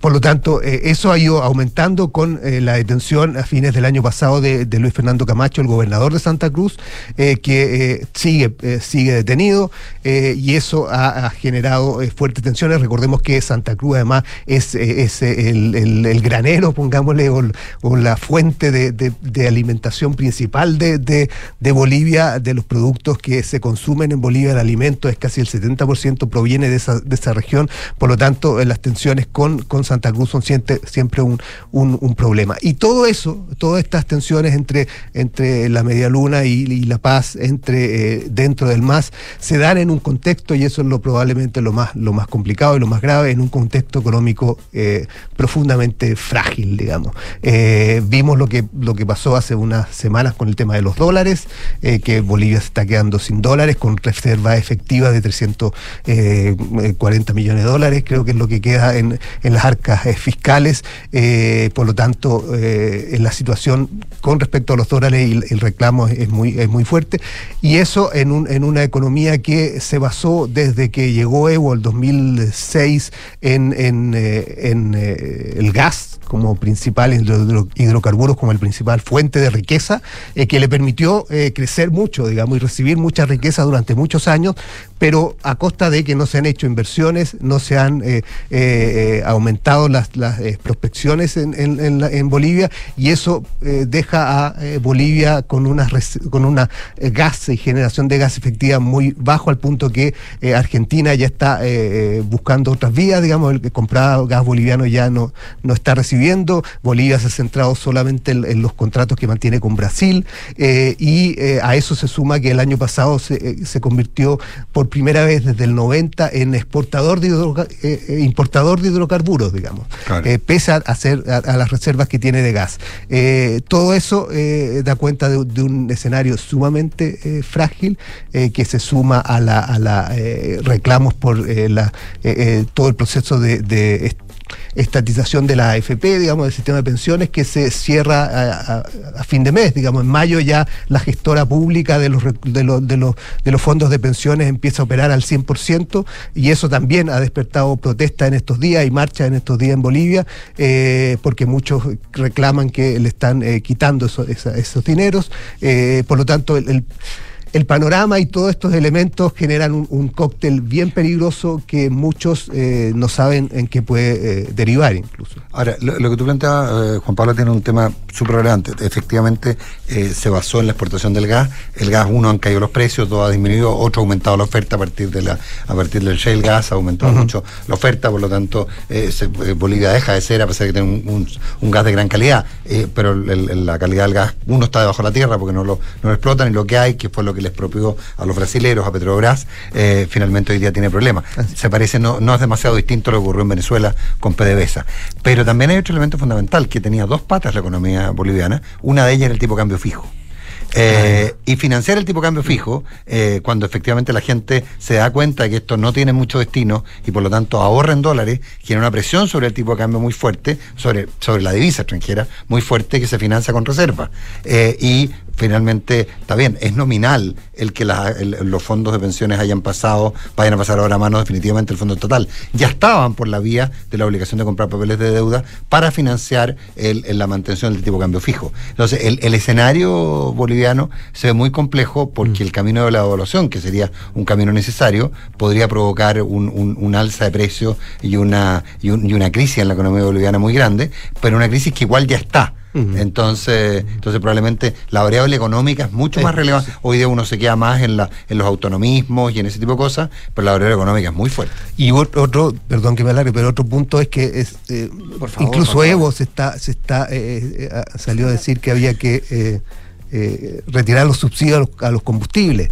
Por lo tanto, eh, eso ha ido aumentando con eh, la detención a fines del año pasado de, Luis Fernando Camacho, el gobernador de Santa Cruz, eh, que sigue, sigue detenido y eso ha, generado fuertes tensiones. Recordemos que Santa Cruz además es, es el, granero, pongámosle, o, la fuente de, de- alimentación principal de, Bolivia, de los productos que se consumen en Bolivia, el alimento es casi el 70% proviene de esa, de esa región, por lo tanto las tensiones con, con Santa Cruz son siempre, un, un- problema. Y todo eso, todas estas tensiones entre, entre la Media Luna y, La Paz, entre eh, dentro del MAS, se dan en un contexto, y eso es lo probablemente lo más, lo más complicado y lo más grave, en un contexto económico eh, profundamente frágil, digamos. Eh, vimos lo que, lo que pasó hace unas semanas con el tema de los dólares, que Bolivia se está quedando sin dólares, con reserva efectiva de 340 millones de dólares, creo que es lo que queda en, en las arcas eh, Eh, por lo tanto, eh, la situación con respecto a los dólares y el, reclamo es, es muy, es muy fuerte. Y eso en, un- en una economía que se basó desde que llegó Evo el 2006 en, en, eh, en, eh, el gas como principal, hidro- hidrocarburos como el principal fuente de riqueza, eh, que le permitió eh, crecer mucho, digamos, y recibir mucha riqueza durante muchos años, pero a costa de que no se han hecho inversiones, no se han eh, aumentado las, las, prospecciones en, en- en Bolivia, y eso deja a Bolivia con una, con una gas y generación de gas efectiva muy bajo, al punto que Argentina ya está buscando otras vías, digamos, el que compraba gas boliviano ya no, no está recibiendo, Bolivia se ha centrado solamente en, en los contratos que mantiene con Brasil, eh, y eh, a eso se suma que el año pasado se, eh, se convirtió por primera vez desde el 90 en exportador de hidroca- importador de hidrocarburos, digamos, pese a, hacer, a, a las reservas que tiene de gas. Todo eso da cuenta de, de un escenario sumamente frágil que se suma a la, a la reclamos por la, todo el proceso de, de estatización de la AFP, digamos, del sistema de pensiones, que se cierra a, fin de mes, digamos, en mayo ya la gestora pública de los, de los, de los, fondos de pensiones empieza a operar al 100% y eso también ha despertado protesta en estos días y marcha en estos días en Bolivia, eh, porque muchos reclaman que le están eh, quitando esos dineros, eh, por lo tanto el el panorama y todos estos elementos generan un, un cóctel bien peligroso que muchos eh, no saben en qué puede eh, derivar incluso. Ahora, lo, lo que tú planteas, eh, Juan Pablo, tiene un tema súper relevante. Efectivamente, se basó en la exportación del gas. El gas, uno, han caído los precios, dos, ha disminuido, otro, ha aumentado la oferta a partir de la a partir del shale gas, ha aumentado mucho la oferta, por lo tanto, se- Bolivia deja de ser, a pesar de que tiene un, un- un gas de gran calidad, pero el- el- la calidad del gas, uno, está debajo de la tierra porque no lo, no lo explotan, y lo que hay, que fue lo que les propió a los brasileros, a Petrobras, eh, finalmente hoy día tiene problemas. Se parece, no, no es demasiado distinto a lo que ocurrió en Venezuela con PDVSA. Pero también hay otro elemento fundamental, que tenía dos patas la economía boliviana, una de ellas era el tipo de cambio fijo. Eh, y financiar el tipo de cambio fijo, eh, cuando efectivamente la gente se da cuenta de que esto no tiene mucho destino y por lo tanto ahorra en dólares, genera una presión sobre el tipo de cambio muy fuerte, sobre, sobre la divisa extranjera muy fuerte que se financia con reserva. Eh, y finalmente, está bien, es nominal el que la- el- los fondos de pensiones hayan pasado, vayan a pasar ahora a manos definitivamente del fondo total. Ya estaban por la vía de la obligación de comprar papeles de deuda para financiar el- el- la mantención del tipo de cambio fijo. Entonces, el, el escenario boliviano se ve muy complejo porque el camino de la devaluación, que sería un camino necesario, podría provocar un, un- un alza de precios y una, y, un- y una crisis en la economía boliviana muy grande, pero una crisis que igual ya está. Entonces, entonces probablemente la variable económica es mucho más relevante. Hoy día uno se queda más en, la, en los autonomismos y en ese tipo de cosas, pero la variable económica es muy fuerte. Y otro, otro, perdón que me alargue, pero otro punto es que es, eh, favor, incluso por favor. Evo se está, se está, eh, eh, ah, salió a decir que había que eh, eh, retirar los subsidios a los, a los combustibles.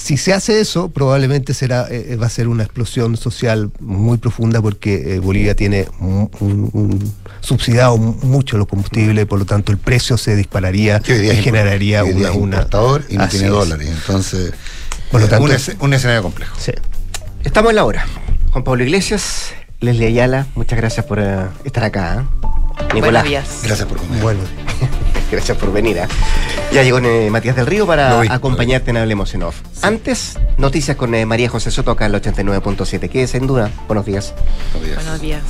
Si se hace eso, probablemente será, eh, va a ser una explosión social muy profunda porque eh, Bolivia tiene un, un- un subsidiado mucho los combustibles, por lo tanto el precio se dispararía y es generaría import- hoy día una, es una y no Así tiene es. dólares. Entonces, Por lo eh, tanto- un, esce- un escenario complejo. Sí. Estamos en la hora. Juan Pablo Iglesias, Leslie Ayala, muchas gracias por eh, estar acá. ¿eh? Nicolás. Buenos días. Gracias por comer. Bueno. Gracias por venir. ¿eh? Ya llegó eh, Matías del Río para acompañarte en Hablemos en Off. Antes, noticias con eh, María José Soto acá en el 89.7. Que sin duda, buenos días. Buenos días.